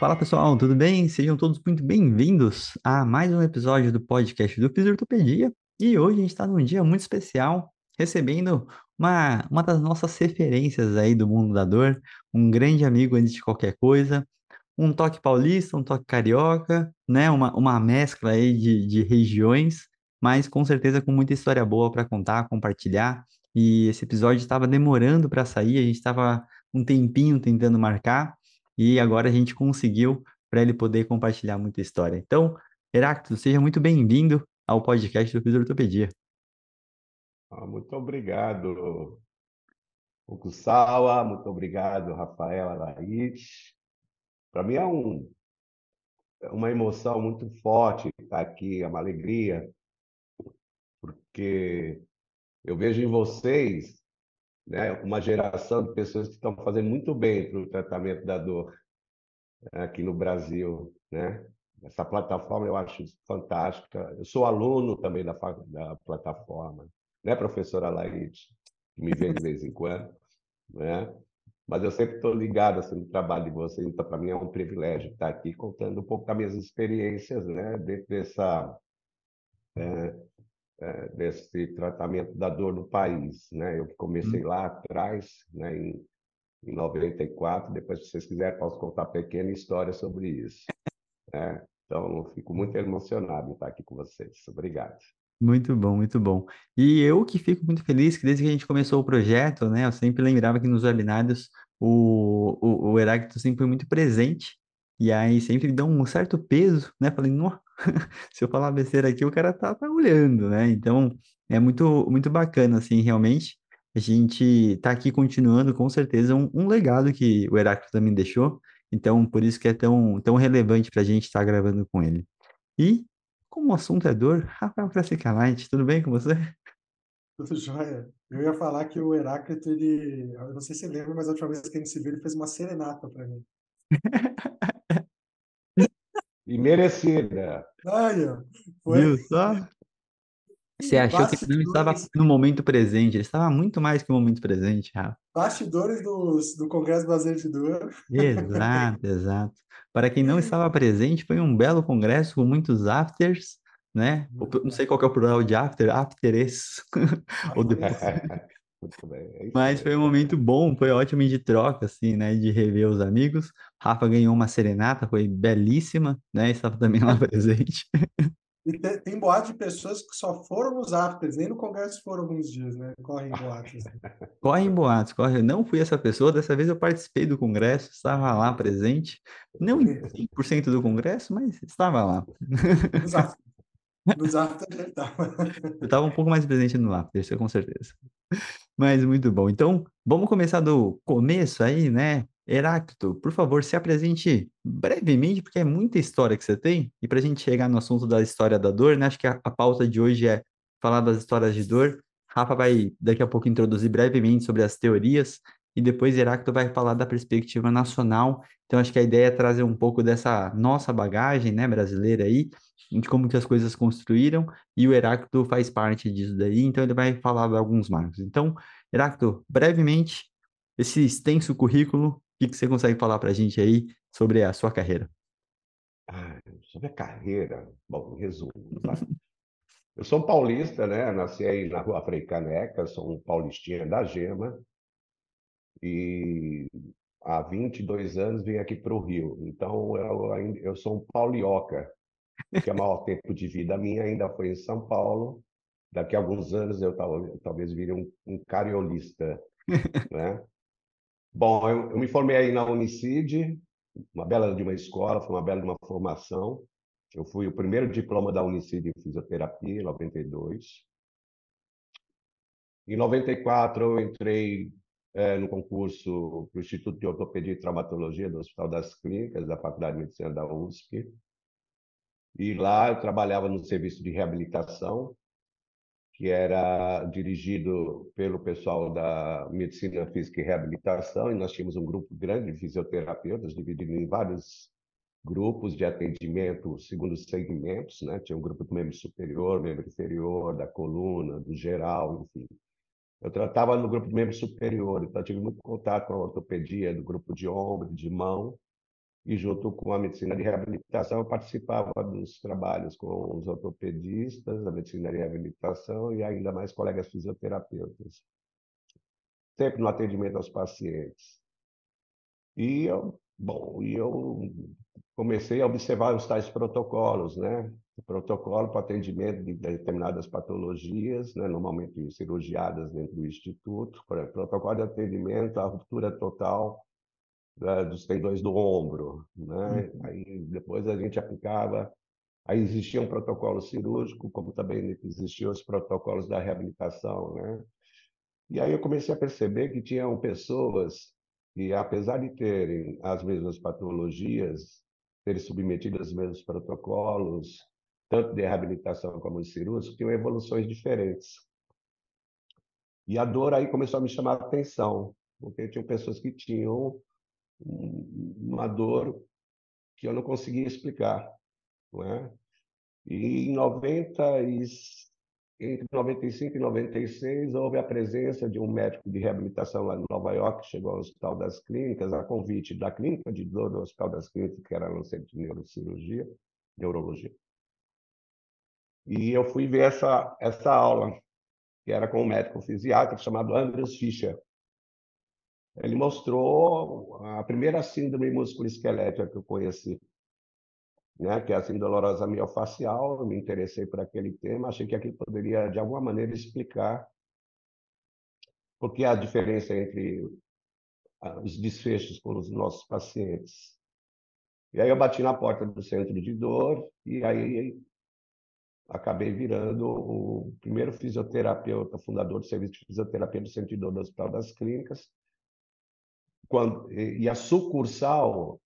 Fala pessoal, tudo bem? Sejam todos muito bem-vindos a mais um episódio do podcast do Fisiortopedia. E hoje a gente está num dia muito especial, recebendo uma, uma das nossas referências aí do mundo da dor, um grande amigo antes de qualquer coisa, um toque paulista, um toque carioca, né? Uma, uma mescla aí de, de regiões, mas com certeza com muita história boa para contar, compartilhar. E esse episódio estava demorando para sair, a gente estava um tempinho tentando marcar, e agora a gente conseguiu para ele poder compartilhar muita história. Então, Heráclito, seja muito bem-vindo ao podcast do Fisiortopedia. Ah, muito obrigado, Okusawa, muito obrigado, Rafaela Laís. Para mim é um, é uma emoção muito forte estar aqui, é uma alegria, porque eu vejo em vocês né, uma geração de pessoas que estão fazendo muito bem para o tratamento da dor né, aqui no Brasil, né? Essa plataforma eu acho fantástica. Eu sou aluno também da, da plataforma, né, professora Laís, que me vê de vez em quando, né? Mas eu sempre estou ligado assim, no trabalho de vocês, então para mim é um privilégio estar aqui contando um pouco das minhas experiências, né, dentro dessa é, desse tratamento da dor no país. Né? Eu comecei hum. lá atrás, né, em, em 94, depois, se vocês quiserem, posso contar pequena história sobre isso. Né? Então, fico muito emocionado em estar aqui com vocês. Obrigado. Muito bom, muito bom. E eu que fico muito feliz que desde que a gente começou o projeto, né, eu sempre lembrava que nos webinários o, o, o Heráclito sempre foi muito presente, e aí sempre deu um certo peso, né? Falei, nossa, se eu falar besteira aqui, o cara tá, tá olhando, né? Então, é muito, muito bacana, assim, realmente. A gente tá aqui continuando, com certeza, um, um legado que o Heráclito também deixou. Então, por isso que é tão, tão relevante para a gente estar tá gravando com ele. E, como o assunto é dor, Rafael Crassicalite, tudo bem com você? Tudo jóia. Eu ia falar que o Heráclito, ele... Eu não sei se você lembra, mas a última vez que a gente se viu, ele fez uma serenata para mim. E merecida. Ai, foi... Viu só? Você achou que ele não estava no momento presente, ele estava muito mais que o momento presente, Rafa. Bastidores do, do Congresso Brasileiro de Dor. Exato, exato. Para quem não estava presente, foi um belo congresso com muitos afters, né? Não sei qual é o plural de after, afteres. Ou depois. É Mas foi um momento bom, foi ótimo de troca, assim, né? De rever os amigos. Rafa ganhou uma serenata, foi belíssima, né? Estava também lá presente. E tem, tem boato de pessoas que só foram nos afters, nem no congresso foram alguns dias, né? Correm boatos. Correm boatos, correm. Não fui essa pessoa, dessa vez eu participei do congresso, estava lá presente. Não em 100% do congresso, mas estava lá. Nos afters. Nos afters ele estava. Eu estava um pouco mais presente no after, isso com certeza. Mas muito bom. Então, vamos começar do começo aí, né? Heráclito, por favor, se apresente brevemente, porque é muita história que você tem, e para a gente chegar no assunto da história da dor, né? Acho que a, a pauta de hoje é falar das histórias de dor. Rafa vai daqui a pouco introduzir brevemente sobre as teorias, e depois Heráclito vai falar da perspectiva nacional. Então, acho que a ideia é trazer um pouco dessa nossa bagagem, né, brasileira aí, de como que as coisas construíram, e o Heráclito faz parte disso daí, então ele vai falar de alguns marcos. Então, Heráclito, brevemente, esse extenso currículo, que, que você consegue falar para a gente aí sobre a sua carreira? Ah, sobre a carreira, bom, resumo, tá? Eu sou paulista, né? Nasci aí na rua Frei Caneca, sou um paulistinha da Gema, e há 22 anos vim aqui para o Rio. Então, eu, eu sou um paulioca, porque o maior tempo de vida minha ainda foi em São Paulo. Daqui a alguns anos eu, talvez vire um, um cariolista, né? Bom, eu, eu, me formei aí na Unicid, uma bela de uma escola, foi uma bela de uma formação. Eu fui o primeiro diploma da Unicid em fisioterapia, em 92. Em 94 eu entrei é, no concurso para o Instituto de Ortopedia e Traumatologia do Hospital das Clínicas, da Faculdade de Medicina da USP. E lá eu trabalhava no serviço de reabilitação, que era dirigido pelo pessoal da Medicina Física e Reabilitação, e nós tínhamos um grupo grande de fisioterapeutas, dividido em vários grupos de atendimento segundo os segmentos, né? Tinha um grupo do membro superior, membro inferior, da coluna, do geral, enfim. Eu tratava no grupo de membro superior, então tive muito contato com a ortopedia do grupo de ombro, de mão, e junto com a medicina de reabilitação eu participava dos trabalhos com os ortopedistas, a medicina de reabilitação e ainda mais colegas fisioterapeutas. Sempre no atendimento aos pacientes. E eu, bom, e eu comecei a observar os tais protocolos, né? O protocolo para atendimento de determinadas patologias, né? normalmente cirurgiadas dentro do instituto, por exemplo, protocolo de atendimento à ruptura total né? dos tendões do ombro, né? Uhum. Aí depois a gente aplicava, aí existia um protocolo cirúrgico, como também existiam os protocolos da reabilitação, né? E aí eu comecei a perceber que tinham pessoas que, apesar de terem as mesmas patologias, serem submetidas aos mesmos protocolos, tanto de reabilitação como de cirúrgico, tinham evoluções diferentes. E a dor aí começou a me chamar a atenção, porque tinham pessoas que tinham uma dor que eu não conseguia explicar, não é? E em 90 e, entre 95 e 96 houve a presença de um médico de reabilitação lá em Nova York, que chegou ao Hospital das Clínicas, a convite da clínica de dor do Hospital das Clínicas, que era no centro de neurocirurgia, neurologia. E eu fui ver essa essa aula, que era com um médico fisiatra chamado Andrews Fischer ele mostrou a primeira síndrome musculoesquelética que eu conheci, né, que é a síndrome dolorosa miofacial. Eu me interessei por aquele tema, achei que aquilo poderia, de alguma maneira, explicar por que a diferença entre os desfechos com os nossos pacientes. E aí eu bati na porta do centro de dor e aí acabei virando o primeiro fisioterapeuta, fundador do serviço de fisioterapia do Centro de Dor do Hospital das Clínicas, quando, e a sucursal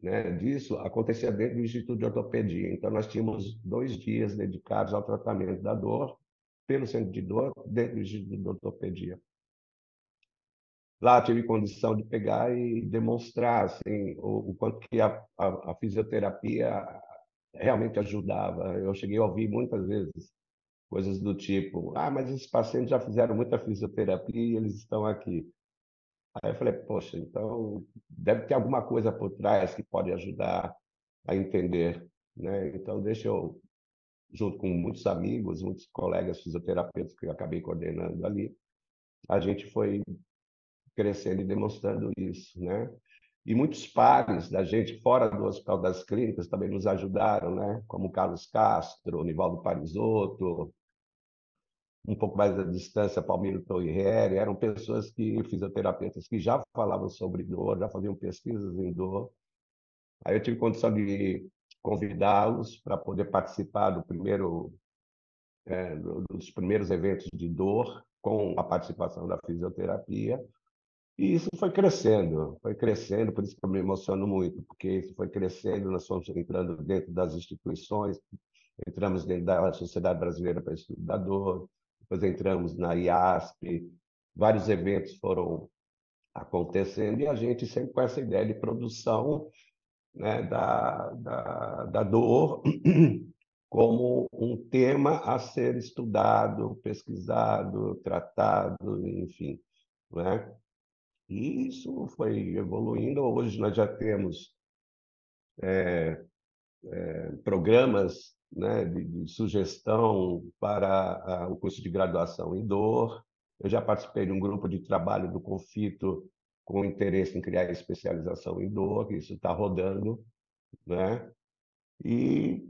né, disso acontecia dentro do Instituto de Ortopedia. Então, nós tínhamos dois dias dedicados ao tratamento da dor, pelo centro de dor, dentro do Instituto de Ortopedia. Lá tive condição de pegar e demonstrar assim, o, o quanto que a, a, a, fisioterapia realmente ajudava. Eu cheguei a ouvir muitas vezes coisas do tipo: ah, mas esses pacientes já fizeram muita fisioterapia e eles estão aqui. Aí eu falei, poxa, então deve ter alguma coisa por trás que pode ajudar a entender, né? Então deixa eu, junto com muitos amigos, muitos colegas fisioterapeutas que eu acabei coordenando ali, a gente foi crescendo e demonstrando isso, né? E muitos pares da gente fora do Hospital das Clínicas também nos ajudaram, né? Como Carlos Castro, Nivaldo Parisotto, um pouco mais da distância, Palmiro Torriere, eram pessoas que, fisioterapeutas, que já falavam sobre dor, já faziam pesquisas em dor. Aí eu tive condição de convidá-los para poder participar do primeiro, é, dos primeiros eventos de dor, com a participação da fisioterapia. E isso foi crescendo, foi crescendo, por isso que eu me emociono muito, porque isso foi crescendo, nós fomos entrando dentro das instituições, entramos dentro da Sociedade Brasileira para Estudo da Dor, depois entramos na IASP, vários eventos foram acontecendo e a gente sempre com essa ideia de produção né, da, da, da dor como um tema a ser estudado, pesquisado, tratado, enfim. Né? E isso foi evoluindo. Hoje nós já temos é, é, programas né, de, de, sugestão para o curso de graduação em dor. Eu já participei de um grupo de trabalho do Confito com interesse em criar especialização em dor, que isso está rodando, né? E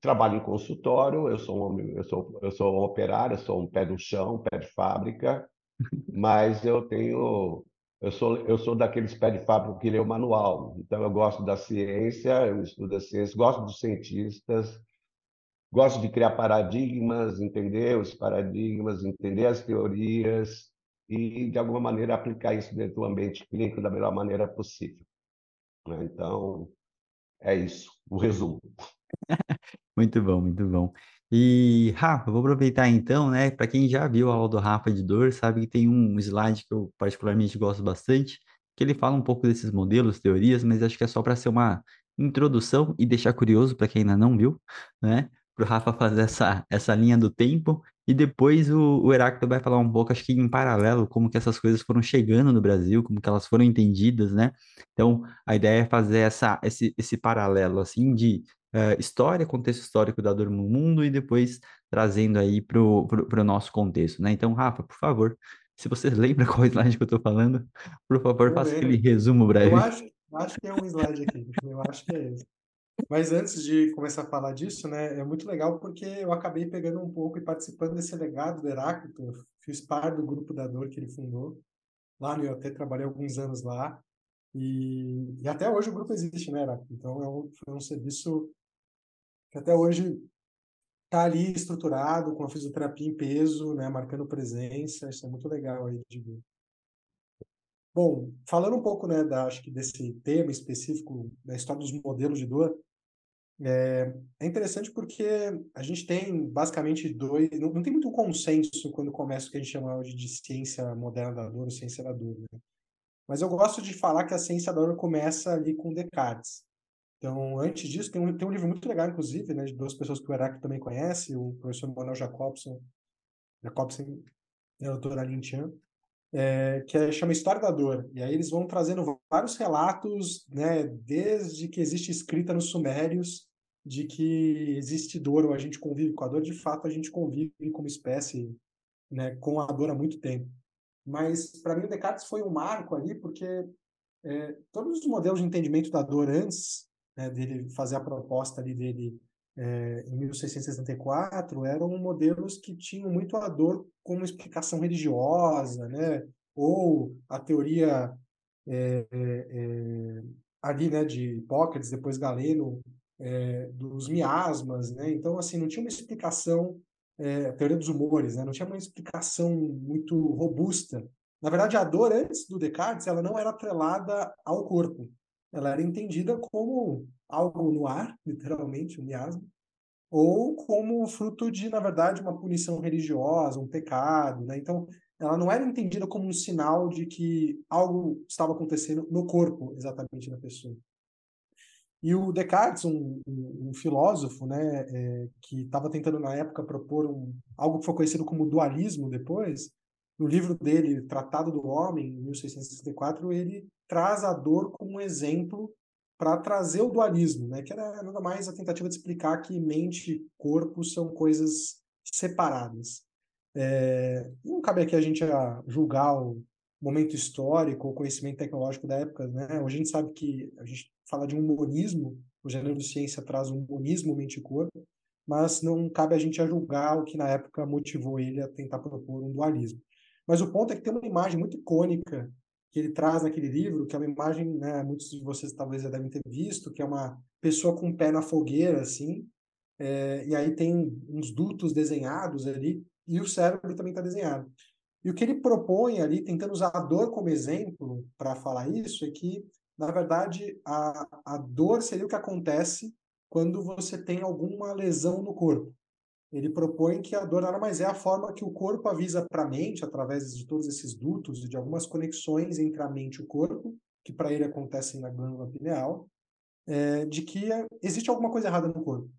trabalho em consultório, eu sou um, eu sou eu sou um operário, eu sou um pé do chão, pé de fábrica, mas eu tenho eu sou, eu sou daqueles pé de fábrica que lê o manual. Então, eu gosto da ciência, eu estudo a ciência, gosto dos cientistas, gosto de criar paradigmas, entender os paradigmas, entender as teorias e, de alguma maneira, aplicar isso dentro do ambiente clínico da melhor maneira possível. Né? Então, é isso, o resumo. Muito bom, muito bom. E, Rafa, vou aproveitar então, né? Para quem já viu a aula do Rafa de dor, sabe que tem um slide que eu particularmente gosto bastante, que ele fala um pouco desses modelos, teorias, mas acho que é só para ser uma introdução e deixar curioso para quem ainda não viu, né? Para o Rafa fazer essa, essa linha do tempo e depois o, o Heráclito vai falar um pouco, acho que em paralelo, como que essas coisas foram chegando no Brasil, como que elas foram entendidas, né? Então, a ideia é fazer essa, esse, esse paralelo, assim, de uh, história, contexto histórico da dor no mundo e depois trazendo aí para o nosso contexto, né? Então, Rafa, por favor, se você lembra qual slide que eu estou falando, por favor, faça aquele resumo breve. Eu acho, acho que é um slide aqui, eu acho que é esse. Mas antes de começar a falar disso, né, é muito legal porque eu acabei pegando um pouco e participando desse legado do Heráclito. Eu fiz parte do grupo da dor que ele fundou. Lá no IoT, trabalhei alguns anos lá. E, e até hoje o grupo existe, né, Heráclito? Então é um, foi um serviço que até hoje está ali estruturado, com a fisioterapia em peso, né, marcando presença. Isso é muito legal aí de ver. Bom, falando um pouco, né, da, acho que desse tema específico da história dos modelos de dor, é, é interessante porque a gente tem basicamente dois, não, não, tem muito consenso quando começa o que a gente chama hoje de ciência moderna da dor ou ciência da dor, né? Mas eu gosto de falar que a ciência da dor começa ali com Descartes. Então, antes disso, tem um, tem um livro muito legal, inclusive, né, de duas pessoas que o Heráclito também conhece, o professor Manuel Jacobson, Jacobson e a doutora Lin Chan, é, que é, chama História da Dor. E aí eles vão trazendo vários relatos, né, desde que existe escrita nos Sumérios, de que existe dor, ou a gente convive com a dor, de fato a gente convive como espécie né, com a dor há muito tempo. Mas, para mim, o Descartes foi um marco ali, porque é, todos os modelos de entendimento da dor antes né, dele fazer a proposta ali dele é, em 1664 eram modelos que tinham muito a dor como explicação religiosa, né? ou a teoria é, é, ali né, de Hipócrates, depois Galeno, dos miasmas. Né? Então, assim, não tinha uma explicação, a teoria dos humores, né? não tinha uma explicação muito robusta. Na verdade, a dor antes do Descartes ela não era atrelada ao corpo ela era entendida como algo no ar, literalmente, um miasma, ou como fruto de, na verdade, uma punição religiosa, um pecado, né? Então, ela não era entendida como um sinal de que algo estava acontecendo no corpo, exatamente, da pessoa. E o Descartes, um, um, um filósofo, né, é, que estava tentando na época propor um, algo que foi conhecido como dualismo depois, no livro dele, Tratado do Homem, em 1664, ele traz a dor como exemplo para trazer o dualismo, né? que era nada mais a tentativa de explicar que mente e corpo são coisas separadas. É, não cabe aqui a gente julgar o momento histórico, o conhecimento tecnológico da época. Né? Hoje a gente sabe que a gente fala de um humanismo, o gênero de ciência traz um humanismo mente e corpo, mas não cabe a gente a julgar o que na época motivou ele a tentar propor um dualismo. Mas o ponto é que tem uma imagem muito icônica que ele traz naquele livro, que é uma imagem, né, muitos de vocês talvez já devem ter visto, que é uma pessoa com o pé na fogueira, assim, é, e aí tem uns dutos desenhados ali, e o cérebro também está desenhado. E o que ele propõe ali, tentando usar a dor como exemplo para falar isso, é que, na verdade, a, a dor seria o que acontece quando você tem alguma lesão no corpo ele propõe que a dor nada mais é a forma que o corpo avisa para a mente, através de todos esses dutos e de algumas conexões entre a mente e o corpo, que para ele acontecem na glândula pineal, é, de que existe alguma coisa errada no corpo.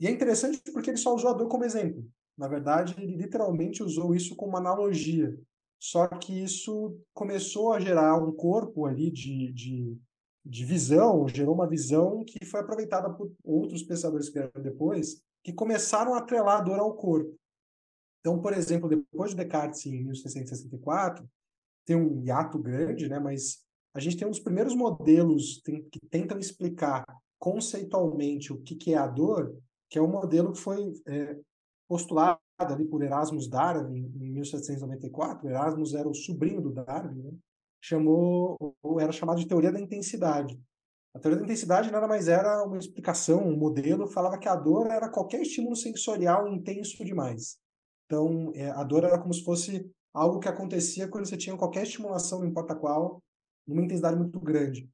E é interessante porque ele só usou a dor como exemplo. Na verdade, ele literalmente usou isso como analogia. Só que isso começou a gerar um corpo ali de, de, de visão, gerou uma visão que foi aproveitada por outros pensadores que vieram depois, que começaram a atrelar a dor ao corpo. Então, por exemplo, depois de Descartes, em 1664, tem um hiato grande, né, mas a gente tem um dos primeiros modelos que tentam explicar conceitualmente o que, é a dor, que é um modelo que foi é, postulado ali por Erasmus Darwin em 1794. Erasmus era o sobrinho do Darwin, né? chamou, ou era chamado de teoria da intensidade. A teoria da intensidade nada mais era uma explicação, um modelo, falava que a dor era qualquer estímulo sensorial intenso demais. Então, é, a dor era como se fosse algo que acontecia quando você tinha qualquer estimulação, não importa qual, numa intensidade muito grande.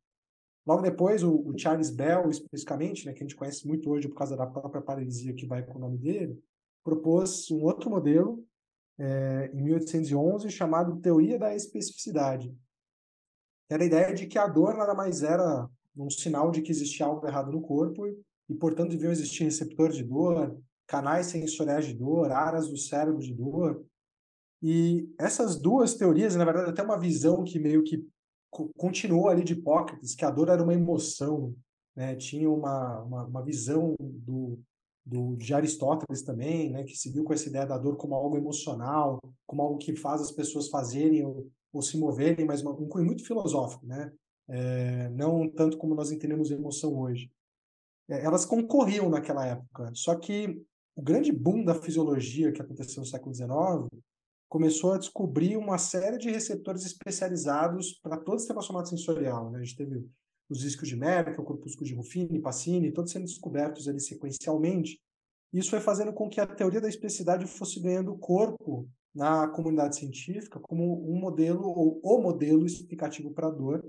Logo depois, o, o Charles Bell, especificamente, né, que a gente conhece muito hoje por causa da própria paralisia que vai com o nome dele, propôs um outro modelo é, em 1811 chamado teoria da especificidade. Era a ideia de que a dor nada mais era um sinal de que existia algo errado no corpo e, portanto, deviam existir receptores de dor, canais sensoriais de dor, áreas do cérebro de dor. E essas duas teorias, na verdade, até uma visão que meio que continuou ali de Hipócrates, que a dor era uma emoção, né? tinha uma, uma, uma visão do, do, de Aristóteles também, né, que seguiu com essa ideia da dor como algo emocional, como algo que faz as pessoas fazerem ou, ou se moverem, mas uma, um cunho muito filosófico, né? É, não tanto como nós entendemos emoção hoje. É, elas concorriam naquela época, só que o grande boom da fisiologia que aconteceu no século XIX começou a descobrir uma série de receptores especializados para todo o sistema somático sensorial. Né? A gente teve os discos de Merkel, corpúsculos de Ruffini, Pacini, todos sendo descobertos ali sequencialmente. Isso foi fazendo com que a teoria da especificidade fosse ganhando corpo na comunidade científica como um modelo ou o modelo explicativo para a dor,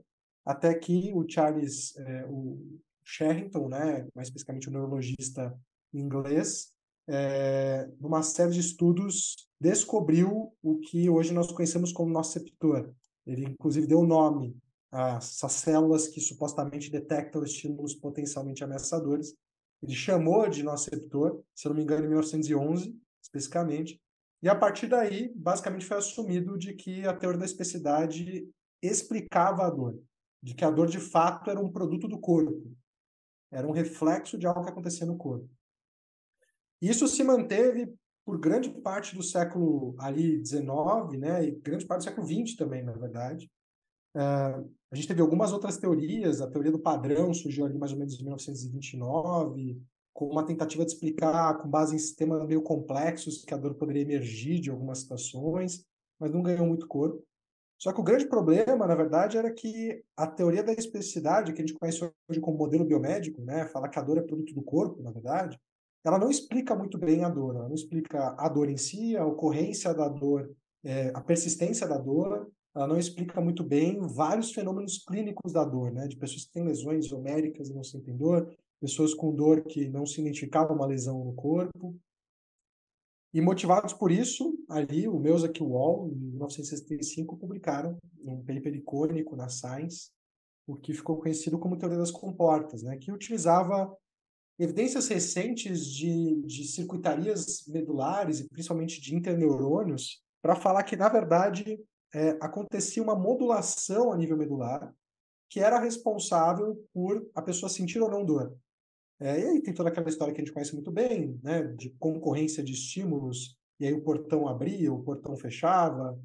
até que o Charles, é, o Sherrington, né, mais especificamente o neurologista inglês, é, numa série de estudos descobriu o que hoje nós conhecemos como nociceptor. Ele inclusive deu nome essas células que supostamente detectam estímulos potencialmente ameaçadores. Ele chamou de nociceptor, se não me engano, em 1911, especificamente. E a partir daí, basicamente foi assumido de que a teoria da especificidade explicava a dor, de que a dor de fato era um produto do corpo, era um reflexo de algo que acontecia no corpo. Isso se manteve por grande parte do século ali 19, né, e grande parte do século 20 também, na verdade. Uh, a gente teve algumas outras teorias, a teoria do padrão surgiu ali mais ou menos em 1929, com uma tentativa de explicar, com base em sistemas meio complexos, que a dor poderia emergir de algumas situações, mas não ganhou muito corpo. Só que o grande problema, na verdade, era que a teoria da especificidade, que a gente conhece hoje como modelo biomédico, né, fala que a dor é produto do corpo, na verdade, ela não explica muito bem a dor. Ela não explica a dor em si, a ocorrência da dor, é, a persistência da dor, ela não explica muito bem vários fenômenos clínicos da dor, né? De pessoas que têm lesões homéricas e não sentem dor, pessoas com dor que não se identificavam uma lesão no corpo. E motivados por isso, ali o Meusak Wall, em 1965, publicaram um paper icônico na Science, o que ficou conhecido como teoria das comportas, né? Que utilizava evidências recentes de, de circuitarias medulares e principalmente de interneurônios para falar que, na verdade, é, acontecia uma modulação a nível medular que era responsável por a pessoa sentir ou não dor. É, e aí tem toda aquela história que a gente conhece muito bem, né, de concorrência de estímulos, e aí o portão abria, o portão fechava.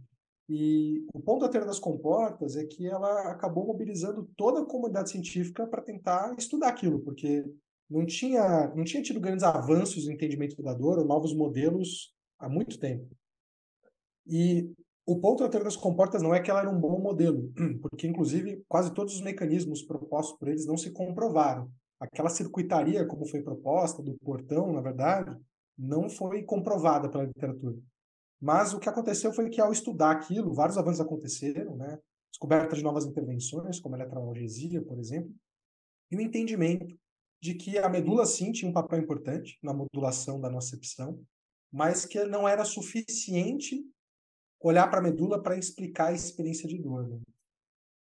E o ponto da teoria das comportas é que ela acabou mobilizando toda a comunidade científica para tentar estudar aquilo, porque não tinha, não tinha tido grandes avanços no entendimento da dor ou novos modelos há muito tempo. E o ponto da teoria das comportas não é que ela era um bom modelo, porque, inclusive, quase todos os mecanismos propostos por eles não se comprovaram. Aquela circuitaria, como foi proposta, do portão, na verdade, não foi comprovada pela literatura. Mas o que aconteceu foi que, ao estudar aquilo, vários avanços aconteceram, né? descoberta de novas intervenções, como a eletroanalgesia, por exemplo, e o entendimento de que a medula, sim, tinha um papel importante na modulação da nocepção, mas que não era suficiente olhar para a medula para explicar a experiência de dor. Né?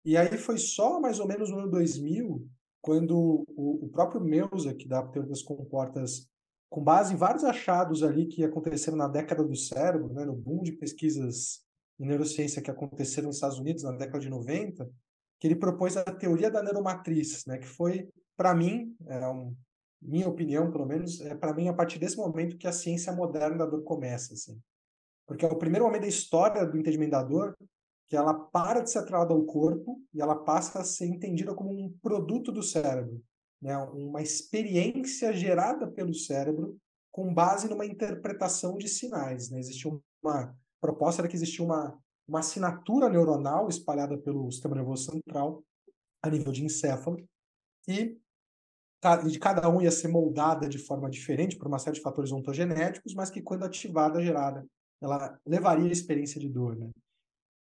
E aí foi só mais ou menos no ano 2000, quando o, o próprio Meusa, que dá teoria das comportas, com base em vários achados ali que aconteceram na década do cérebro, né, no boom de pesquisas em neurociência que aconteceram nos Estados Unidos na década de 90, que ele propôs a teoria da neuromatriz, né, que foi, para mim, é um, minha opinião, pelo menos, é para mim a partir desse momento que a ciência moderna da dor começa, assim. Porque é o primeiro momento da história do entendimento da dor que ela para de ser atrelada ao corpo e ela passa a ser entendida como um produto do cérebro, né? uma experiência gerada pelo cérebro com base numa interpretação de sinais. Né? Existia uma proposta era que existia uma, uma assinatura neuronal espalhada pelo sistema nervoso central a nível de encéfalo e de cada um ia ser moldada de forma diferente por uma série de fatores ontogenéticos, mas que quando ativada gerada ela levaria a experiência de dor, né?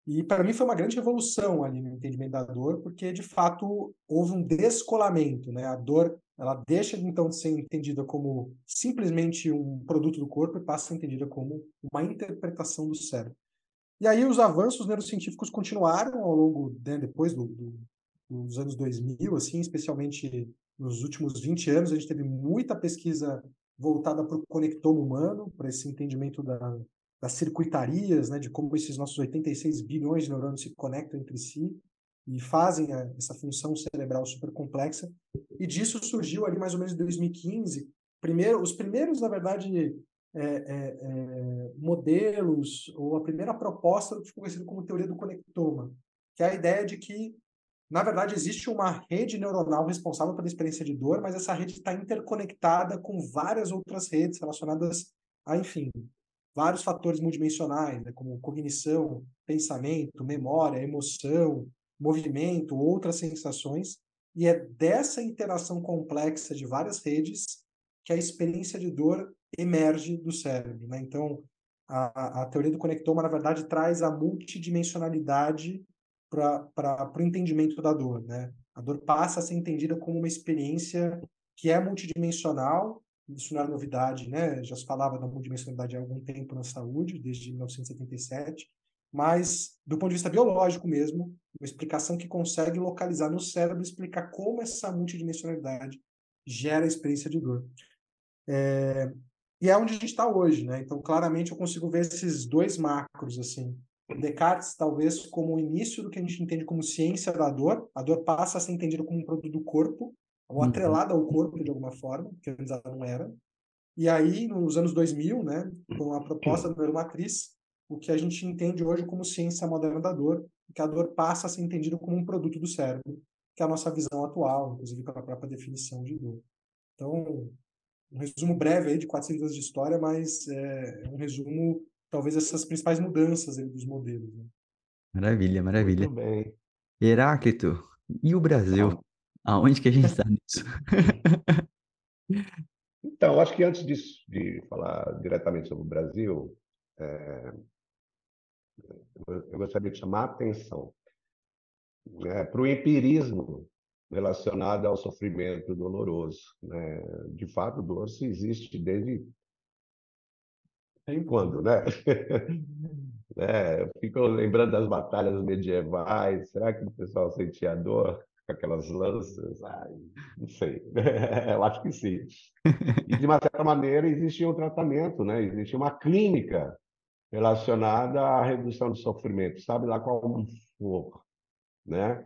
E para mim foi uma grande revolução ali no entendimento da dor, porque de fato houve um descolamento, né? A dor, ela deixa então de ser entendida como simplesmente um produto do corpo e passa a ser entendida como uma interpretação do cérebro. E aí os avanços neurocientíficos continuaram ao longo, né, depois do, do, dos anos 2000, assim, especialmente nos últimos 20 anos, a gente teve muita pesquisa voltada para o conectoma humano, para esse entendimento da, das circuitarias, né, de como esses nossos 86 bilhões de neurônios se conectam entre si e fazem a, essa função cerebral super complexa. E disso surgiu ali mais ou menos em 2015, primeiro, os primeiros, na verdade, é, é, é, modelos ou a primeira proposta do que ficou conhecido como teoria do conectoma, que é a ideia de que, na verdade, existe uma rede neuronal responsável pela experiência de dor, mas essa rede está interconectada com várias outras redes relacionadas a, enfim, vários fatores multidimensionais, né, como cognição, pensamento, memória, emoção, movimento, outras sensações, e é dessa interação complexa de várias redes que a experiência de dor emerge do cérebro. Né? Então, a, a teoria do conectoma, na verdade, traz a multidimensionalidade para o entendimento da dor. Né? A dor passa a ser entendida como uma experiência que é multidimensional isso não era novidade, né? Já se falava da multidimensionalidade há algum tempo na saúde, desde 1977, mas do ponto de vista biológico mesmo, uma explicação que consegue localizar no cérebro, explicar como essa multidimensionalidade gera a experiência de dor. É, e é onde a gente está hoje, né? Então, claramente, eu consigo ver esses dois macros, assim. Descartes, talvez, como o início do que a gente entende como ciência da dor. A dor passa a ser entendida como um produto do corpo, ou uhum. atrelada ao corpo de alguma forma, que antes ela não era. E aí, nos anos 2000, né, com a proposta da neuromatriz, o que a gente entende hoje como ciência moderna da dor, que a dor passa a ser entendida como um produto do cérebro, que é a nossa visão atual, inclusive pela própria definição de dor. Então, um resumo breve aí de 400 anos de história, mas é um resumo, talvez, essas principais mudanças aí dos modelos. Né? Maravilha, maravilha. Muito bem. Heráclito, e o Brasil? Aonde que a gente está nisso? Então, acho que antes disso, de falar diretamente sobre o Brasil, é, eu gostaria de chamar a atenção né, para o empirismo relacionado ao sofrimento doloroso. Né? De fato, dor se existe desde quando, né? é, eu fico lembrando das batalhas medievais. Será que o pessoal sentia dor? Com aquelas lanças? Ai, não sei. Eu acho que sim. E, de uma certa maneira, existia um tratamento, né? existia uma clínica relacionada à redução do sofrimento, sabe lá qual for. Né?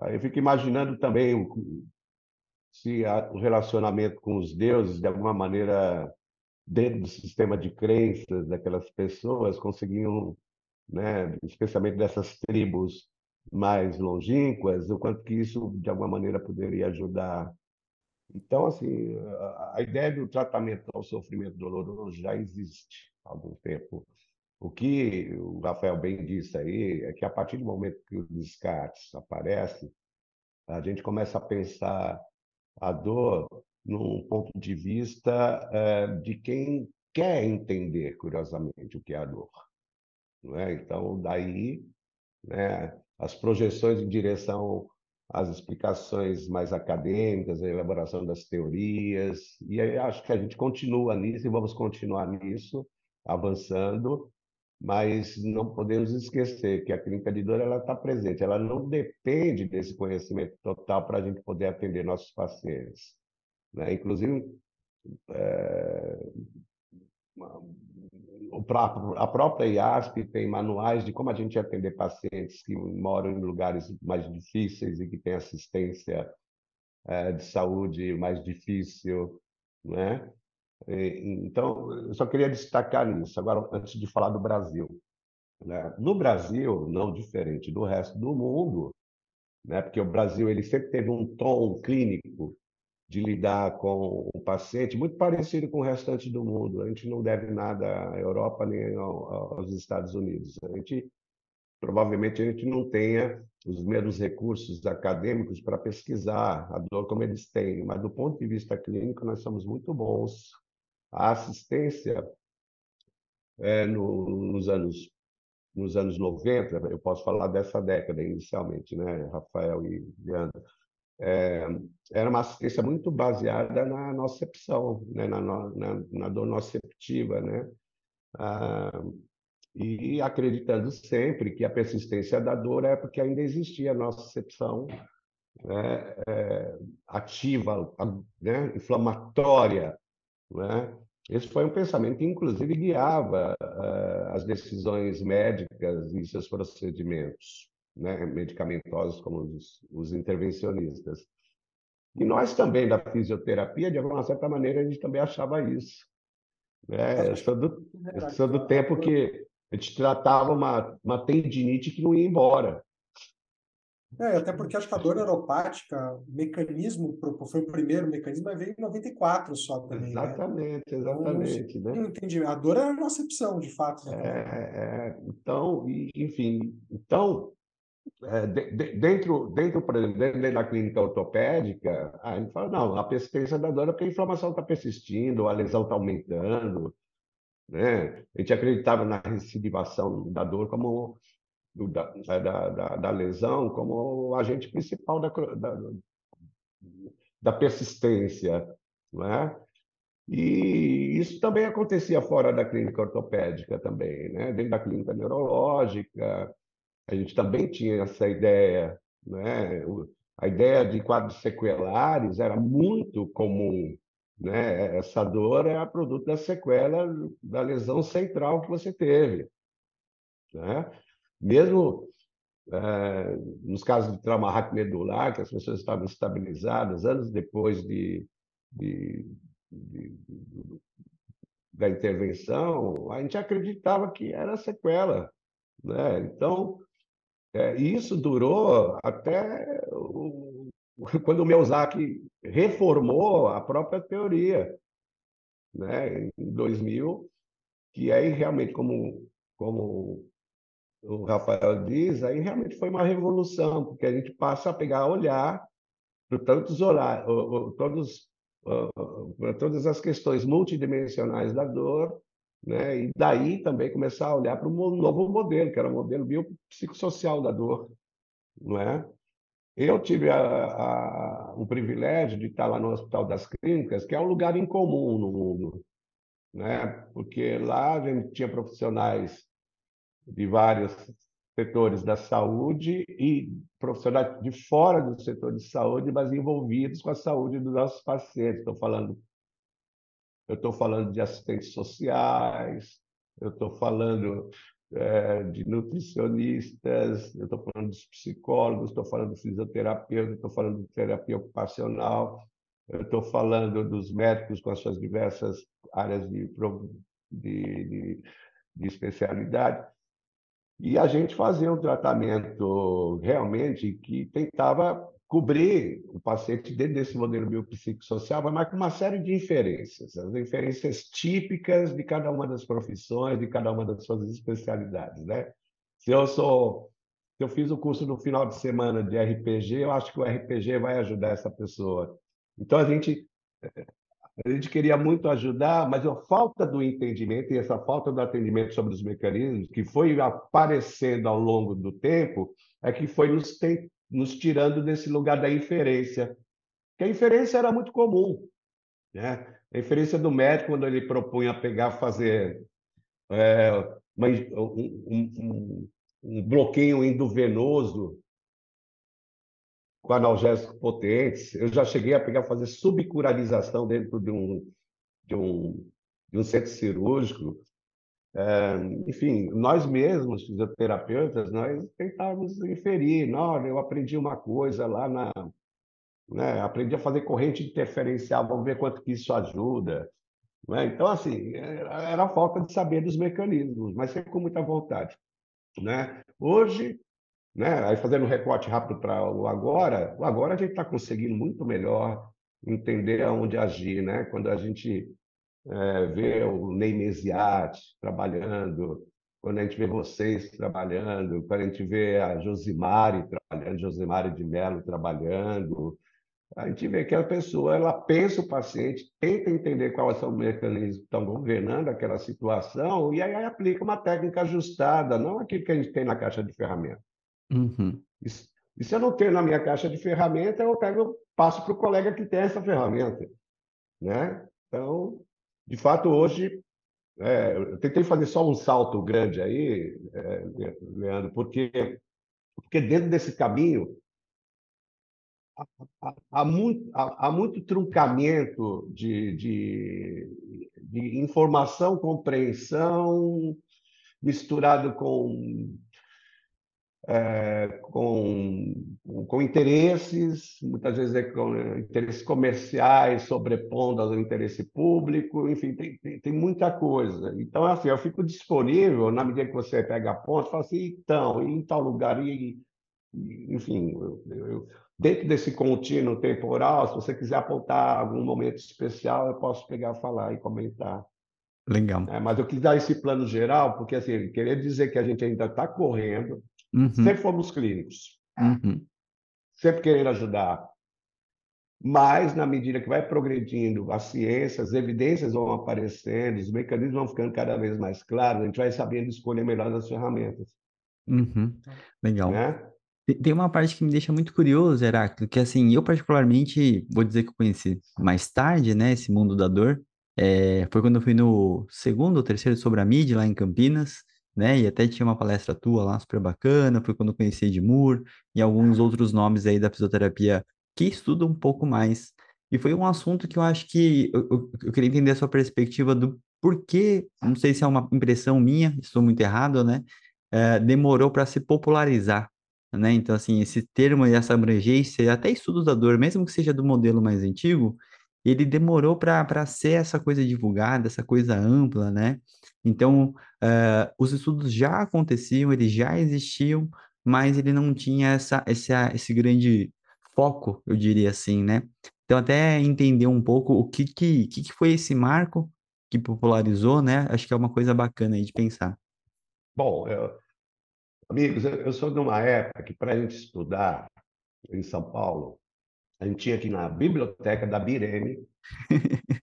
Aí eu fico imaginando também o, se o relacionamento com os deuses, de alguma maneira, dentro do sistema de crenças daquelas pessoas, conseguiam, né, especialmente dessas tribos mais longínquas, o quanto que isso, de alguma maneira, poderia ajudar. Então, assim, a ideia do tratamento ao sofrimento doloroso já existe há algum tempo. O que o Rafael bem disse aí é que, a partir do momento que o Descartes aparece, a gente começa a pensar a dor num ponto de vista é, de quem quer entender, curiosamente, o que é a dor. Não é? Então, daí, né, as projeções em direção às explicações mais acadêmicas, a elaboração das teorias, e acho que a gente continua nisso e vamos continuar nisso, avançando, mas não podemos esquecer que a clínica de dor ela está presente, ela não depende desse conhecimento total para a gente poder atender nossos pacientes. Né? Inclusive, é, a própria IASP tem manuais de como a gente atender pacientes que moram em lugares mais difíceis e que têm assistência é, de saúde mais difícil, né? Então, eu só queria destacar nisso. Agora, antes de falar do Brasil. Né? No Brasil, não diferente do resto do mundo, né? porque o Brasil ele sempre teve um tom clínico de lidar com o paciente, muito parecido com o restante do mundo. A gente não deve nada à Europa nem aos Estados Unidos. A gente provavelmente a gente não tenha os mesmos recursos acadêmicos para pesquisar a dor como eles têm, mas do ponto de vista clínico nós somos muito bons. A assistência é, no, nos anos nos anos 90, eu posso falar dessa década inicialmente, né, Rafael e Leandro, é, era uma assistência muito baseada na nocepção, né, na, na, na dor noceptiva, né, ah, e acreditando sempre que a persistência da dor é porque ainda existia a nocepção né, é, ativa, né, inflamatória, né, esse foi um pensamento que, inclusive, guiava uh, as decisões médicas e seus procedimentos né, medicamentosos, como os, os, intervencionistas. E nós também, da fisioterapia, de alguma certa maneira, a gente também achava isso. Né? Eu sou do, eu sou do tempo que a gente tratava uma, uma tendinite que não ia embora. É, até porque acho que a dor neuropática, o mecanismo, foi o primeiro mecanismo, mas veio em 94 só também. Exatamente, né? exatamente. Então, né? entendi. A dor era a nocepção, de fato. Né? É, é, então, enfim, então, é, de, de, dentro, dentro, por exemplo, dentro da clínica ortopédica, a gente fala, não, a persistência da dor é porque a inflamação está persistindo, a lesão está aumentando, né? A gente acreditava na recidivação da dor como da, da, da, da, lesão como o agente principal da, da, da persistência. Não é? E isso também acontecia fora da clínica ortopédica também, né? Dentro da clínica neurológica, a gente também tinha essa ideia, né? A ideia de quadros sequelares era muito comum, né? Essa dor é produto da sequela da lesão central que você teve, né? Mesmo é, nos casos de trauma raquimedular, que as pessoas estavam estabilizadas anos depois de, de, de, de, da intervenção, a gente acreditava que era sequela. Né? Então, é, isso durou até o, quando o Miyazaki reformou a própria teoria, né? em 2000, que aí realmente, como, como o Rafael diz, aí realmente foi uma revolução, porque a gente passa a pegar, olhar para tantos horários, todos, para todas as questões multidimensionais da dor, né? e daí também começar a olhar para um novo modelo, que era o modelo biopsicossocial da dor. Não é? Eu tive a, a, o privilégio de estar lá no Hospital das Clínicas, que é um lugar incomum no mundo, né? porque lá a gente tinha profissionais de vários setores da saúde e profissionais de fora do setor de saúde, mas envolvidos com a saúde dos nossos pacientes. Estou falando, eu estou falando de assistentes sociais, eu estou falando é, de nutricionistas, eu estou falando dos psicólogos, estou falando de fisioterapeuta, estou falando de terapia ocupacional, eu estou falando dos médicos com as suas diversas áreas de, de, de, de especialidade. E a gente fazia um tratamento realmente que tentava cobrir o paciente dentro desse modelo biopsicossocial, mas com uma série de inferências, as inferências típicas de cada uma das profissões, de cada uma das suas especialidades, né? Se eu sou, se eu fiz o curso no final de semana de RPG, eu acho que o RPG vai ajudar essa pessoa. Então a gente a gente queria muito ajudar, mas a falta do entendimento e essa falta do atendimento sobre os mecanismos, que foi aparecendo ao longo do tempo, é que foi nos, nos tirando desse lugar da inferência. Que a inferência era muito comum. Né? A inferência do médico, quando ele propunha pegar, fazer é, uma, um, um, um bloqueio endovenoso com analgésicos potentes. Eu já cheguei a pegar fazer subcuralização dentro de um, de um, de um centro cirúrgico. É, enfim, nós mesmos, fisioterapeutas, nós tentávamos inferir. Não, eu aprendi uma coisa lá na... Né, aprendi a fazer corrente interferencial, vamos ver quanto que isso ajuda. Né? Então, assim, era a falta de saber dos mecanismos, mas sempre com muita vontade. Né? Hoje, né? Aí fazendo um recorte rápido para o agora, o agora a gente está conseguindo muito melhor entender aonde agir, né? Quando a gente é, vê o Ney Mesiati trabalhando, quando a gente vê vocês trabalhando, quando a gente vê a Josimari trabalhando, Josimari de Mello trabalhando, a gente vê que a pessoa ela pensa o paciente, tenta entender quais são os mecanismos que estão governando aquela situação e aí aplica uma técnica ajustada, não aquilo que a gente tem na caixa de ferramentas. Uhum. E se eu não tenho na minha caixa de ferramenta, eu pego, passo para o colega que tem essa ferramenta, né? Então, de fato, hoje é, eu tentei fazer só um salto grande aí, é, Leandro, porque porque dentro desse caminho há, há, muito, há, há muito truncamento de, de, de informação, compreensão, misturado com é, com, com interesses, muitas vezes é com interesses comerciais sobrepondo ao interesse público, enfim, tem, tem, tem, muita coisa. Então, assim, eu fico disponível, na medida que você pega a ponta, fala assim, então, em tal lugar, e, enfim, eu, eu, dentro desse contínuo temporal, se você quiser apontar algum momento especial, eu posso pegar, falar e comentar. Legal. É, mas eu quis dar esse plano geral, porque assim, querer dizer que a gente ainda está correndo, Uhum. sempre fomos clínicos, Uhum. sempre querendo ajudar. Mas, na medida que vai progredindo a ciência, as evidências vão aparecendo, os mecanismos vão ficando cada vez mais claros, a gente vai sabendo escolher melhor as ferramentas. Uhum. Legal. Né? Tem- uma parte que me deixa muito curioso, Heráclito, que assim, eu particularmente, vou dizer que eu conheci mais tarde, né, esse mundo da dor, é, foi quando eu fui no segundo ou terceiro Sobre a Mid, lá em Campinas, né, e até tinha uma palestra tua lá, super bacana, foi quando eu conheci Edmur e alguns outros nomes aí da fisioterapia que estudam um pouco mais. E foi um assunto que eu acho que eu, eu, eu queria entender a sua perspectiva do porquê, não sei se é uma impressão minha, estou muito errado, né, é, demorou para se popularizar né? Então, assim, esse termo e essa abrangência, até estudos da dor, mesmo que seja do modelo mais antigo, ele demorou para ser essa coisa divulgada, essa coisa ampla, né? Então, uh, os estudos já aconteciam, eles já existiam, mas ele não tinha essa, essa, esse grande foco, eu diria assim, né? Então, até entender um pouco o que, que, que foi esse marco que popularizou, né? Acho que é uma coisa bacana aí de pensar. Bom, eu, Amigos, eu sou de uma época que, para a gente estudar em São Paulo, a gente tinha aqui na biblioteca da Bireme,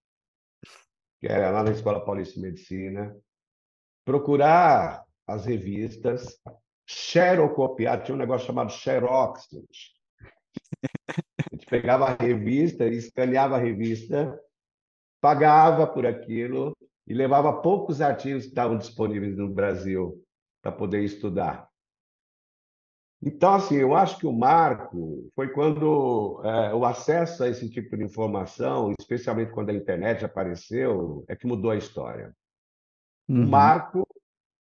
que era lá na Escola Paulista de Medicina, procurar as revistas, xerocopiar, tinha um negócio chamado Xerox. A gente pegava a revista, escaneava a revista, pagava por aquilo e levava poucos artigos que estavam disponíveis no Brasil para poder estudar. Então, assim, eu acho que o marco foi quando é, o acesso a esse tipo de informação, especialmente quando a internet apareceu, é que mudou a história. Uhum. O marco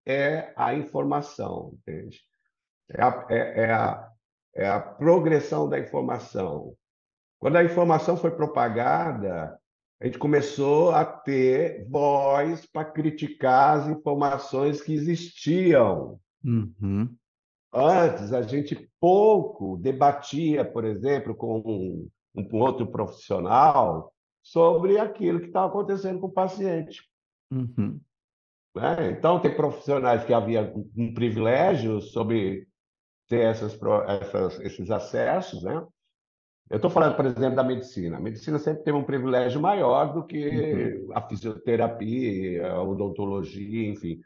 é a informação, entende? É a, é, é, a, é a progressão da informação. Quando a informação foi propagada, a gente começou a ter voz para criticar as informações que existiam. Uhum. Antes, a gente pouco debatia, por exemplo, com um, um outro profissional sobre aquilo que estava acontecendo com o paciente. Uhum. Né? Então, tem profissionais que havia um privilégio sobre ter essas, essas, esses acessos. Né? Eu estou falando, por exemplo, da medicina. A medicina sempre teve um privilégio maior do que uhum. a fisioterapia, a odontologia, enfim.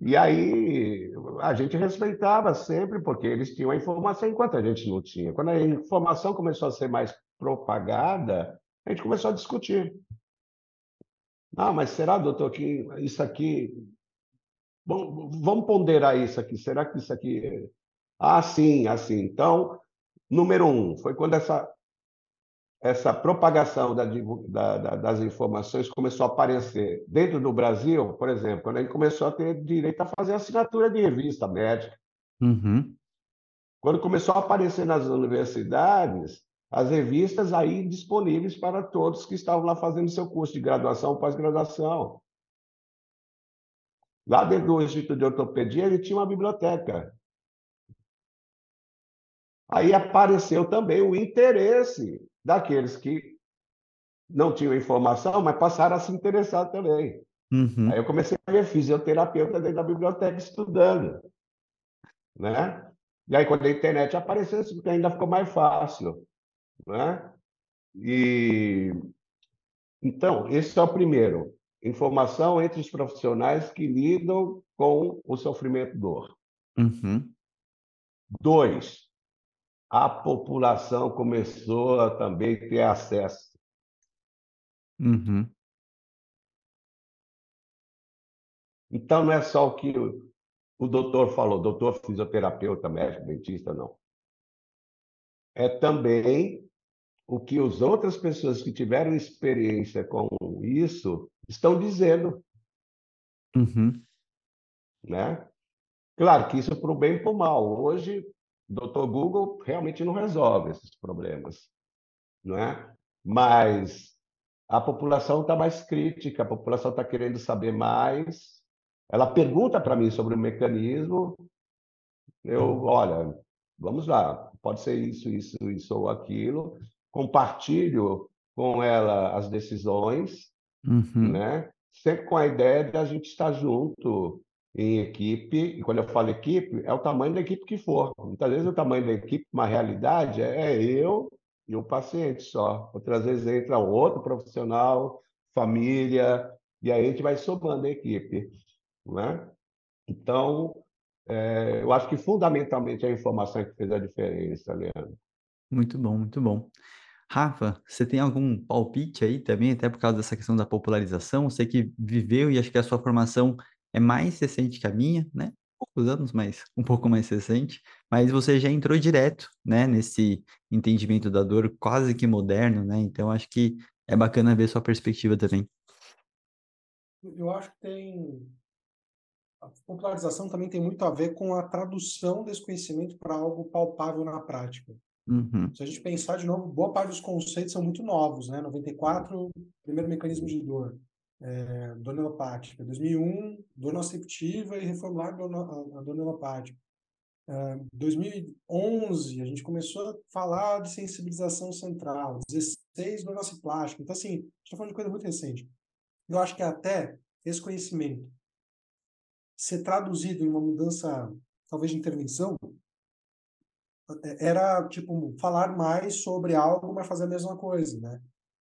E aí a gente respeitava sempre, porque eles tinham a informação enquanto a gente não tinha. Quando a informação começou a ser mais propagada, a gente começou a discutir. Ah, mas será, doutor, que isso aqui. Bom, vamos ponderar isso aqui. Será que isso aqui. Ah, sim, assim. Então, número um, foi quando essa essa propagação da, da, das informações começou a aparecer dentro do Brasil, por exemplo, quando a gente começou a ter direito a fazer assinatura de revista médica. Uhum. Quando começou a aparecer nas universidades, as revistas aí disponíveis para todos que estavam lá fazendo seu curso de graduação ou pós-graduação. Lá dentro do Instituto de Ortopedia, ele tinha uma biblioteca. Aí apareceu também o interesse daqueles que não tinham informação, mas passaram a se interessar também. Uhum. Aí eu comecei a ver fisioterapeuta dentro da biblioteca estudando, né? E aí quando a internet apareceu, isso ainda ficou mais fácil, né? E então, esse é o primeiro. Informação entre os profissionais que lidam com o sofrimento dor. Uhum. Dois, a população começou a também ter acesso. Uhum. Então, não é só o que o, o doutor falou, doutor fisioterapeuta, médico, dentista, não. É também o que as outras pessoas que tiveram experiência com isso estão dizendo. Uhum. Né? Claro que isso para o bem e para o mal. Hoje, doutor Google realmente não resolve esses problemas. Não é? Mas a população está mais crítica, a população está querendo saber mais. Ela pergunta para mim sobre o mecanismo. Eu, olha, vamos lá, pode ser isso, isso, isso ou aquilo compartilho com ela as decisões, Uhum. né? Sempre com a ideia de a gente estar junto em equipe, e quando eu falo equipe, é o tamanho da equipe que for. Muitas vezes o tamanho da equipe, uma realidade, é eu e o paciente só. Outras vezes entra outro profissional, família, e aí a gente vai somando a equipe, né? Então, é, eu acho que fundamentalmente é a informação que fez a diferença, Leandro. Muito bom, muito bom. Rafa, você tem algum palpite aí também, até por causa dessa questão da popularização? Você que viveu e acho que a sua formação é mais recente que a minha, né? Poucos anos, mas um pouco mais recente. Mas você já entrou direto, né, nesse entendimento da dor quase que moderno, né? Então acho que é bacana ver sua perspectiva também. Eu acho que tem. A popularização também tem muito a ver com a tradução desse conhecimento para algo palpável na prática. Uhum. Se a gente pensar de novo, boa parte dos conceitos são muito novos, né? 94, primeiro mecanismo de dor, é, dor neuropática. 2001, dor nociceptiva e reformular a dor neuropática. É, 2011, a gente começou a falar de sensibilização central. 16, dor nociplástica. Então, assim, a gente está falando de coisa muito recente. Eu acho que até esse conhecimento ser traduzido em uma mudança, talvez de intervenção, era tipo falar mais sobre algo, mas fazer a mesma coisa, né?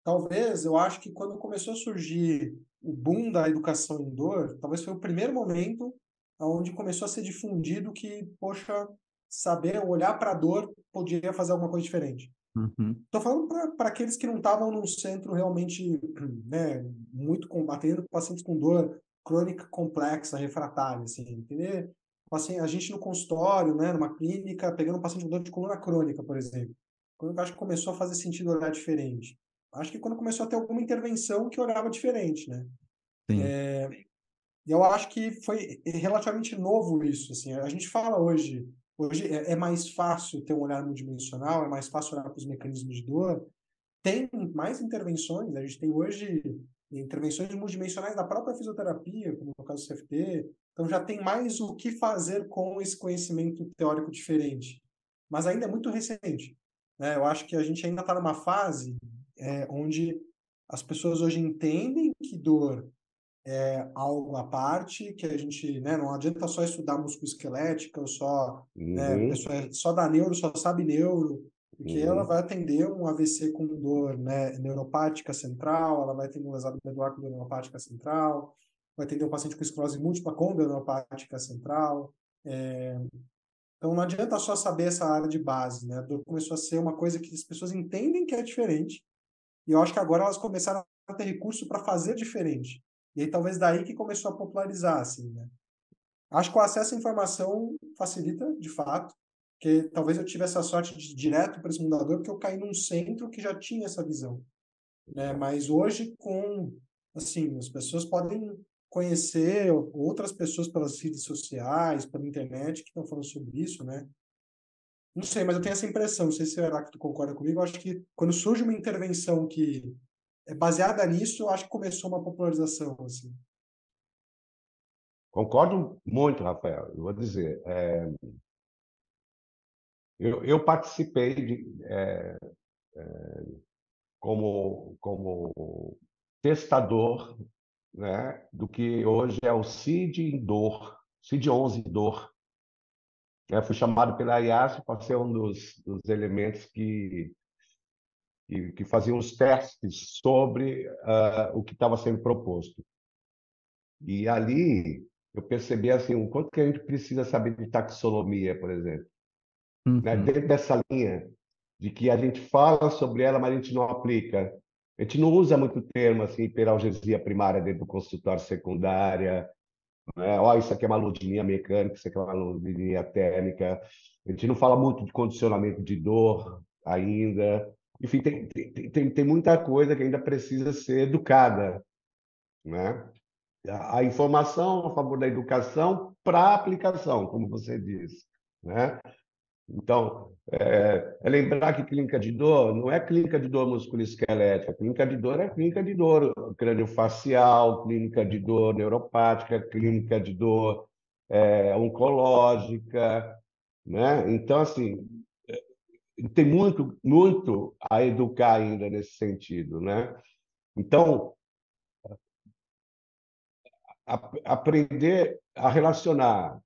Talvez, eu acho que quando começou a surgir o boom da educação em dor, talvez foi o primeiro momento onde começou a ser difundido que, poxa, saber olhar para a dor podia fazer alguma coisa diferente. Estou uhum. falando para aqueles que não estavam num centro realmente né, muito combatendo pacientes com dor crônica complexa, refratária, assim, entender paciente, a gente no consultório, né, numa clínica, pegando um paciente com dor de coluna crônica, por exemplo. Quando eu acho que começou a fazer sentido olhar diferente. Acho que quando começou a ter alguma intervenção que olhava diferente, né? Sim. É, eu acho que foi relativamente novo isso, assim. A gente fala hoje, hoje é, é mais fácil ter um olhar multidimensional, é mais fácil olhar para os mecanismos de dor. Tem mais intervenções, a gente tem hoje intervenções multidimensionais da própria fisioterapia, como no caso do CFT, então já tem mais o que fazer com esse conhecimento teórico diferente. Mas ainda é muito recente. Né? Eu acho que a gente ainda está numa fase é, onde as pessoas hoje entendem que dor é algo à parte, que a gente né, não adianta só estudar músculo esquelética, ou só, né, Uhum, pessoa só da neuro, só sabe neuro, porque ela uhum, vai atender um AVC com dor né, neuropática central, ela vai atender um lesado medular com dor neuropática central, vai atender um paciente com esclerose múltipla com neuropática central. É... Então não adianta só saber essa área de base, né? A dor começou a ser uma coisa que as pessoas entendem que é diferente, e eu acho que agora elas começaram a ter recurso para fazer diferente. E aí talvez daí que começou a popularizar, assim, né? Acho que o acesso à informação facilita, de fato, porque talvez eu tivesse a sorte de ir direto para esse mundador, porque eu caí num centro que já tinha essa visão. Né? Mas hoje, com assim, as pessoas podem conhecer outras pessoas pelas redes sociais, pela internet, que estão falando sobre isso, né? Não sei, mas eu tenho essa impressão, não sei se será que tu concorda comigo, eu acho que quando surge uma intervenção que é baseada nisso, eu acho que começou uma popularização, assim. Concordo muito, Rafael. Eu vou dizer, é, eu, eu participei de, é, é, como, como testador né, do que hoje é o CID em dor, CID 11 em dor. Eu fui chamado pela IAS para ser um dos, dos elementos que que, que faziam os testes sobre uh, o que estava sendo proposto. E ali eu percebi assim, o quanto que a gente precisa saber de taxonomia, por exemplo. Né? Uhum. Né? Dentro dessa linha de que a gente fala sobre ela, mas a gente não aplica. A gente não usa muito termo assim, hiperalgesia primária dentro do consultório secundária. Né? Oh, isso aqui é uma ludininha mecânica, isso aqui é uma ludininha térmica. A gente não fala muito de condicionamento de dor ainda. Enfim, tem, tem, tem, tem muita coisa que ainda precisa ser educada. Né? A informação a favor da educação para aplicação, como você disse. Né? Então, é, é, lembrar que clínica de dor não é clínica de dor musculoesquelética. Clínica de dor é clínica de dor crâniofacial, clínica de dor neuropática, clínica de dor é, oncológica. Né? Então, assim, é, tem muito, muito a educar ainda nesse sentido. Né? Então, a, aprender a relacionar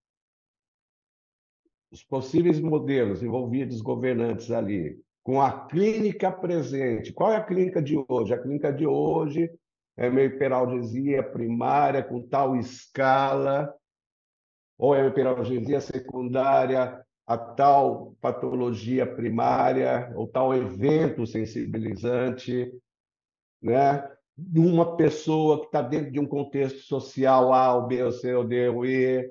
os possíveis modelos envolvidos governantes ali, com a clínica presente. Qual é a clínica de hoje? A clínica de hoje é uma hiperalgesia primária com tal escala, ou é uma hiperalgesia secundária a tal patologia primária, ou tal evento sensibilizante, né? de uma pessoa que está dentro de um contexto social A, ou B, ou C, ou D, ou E,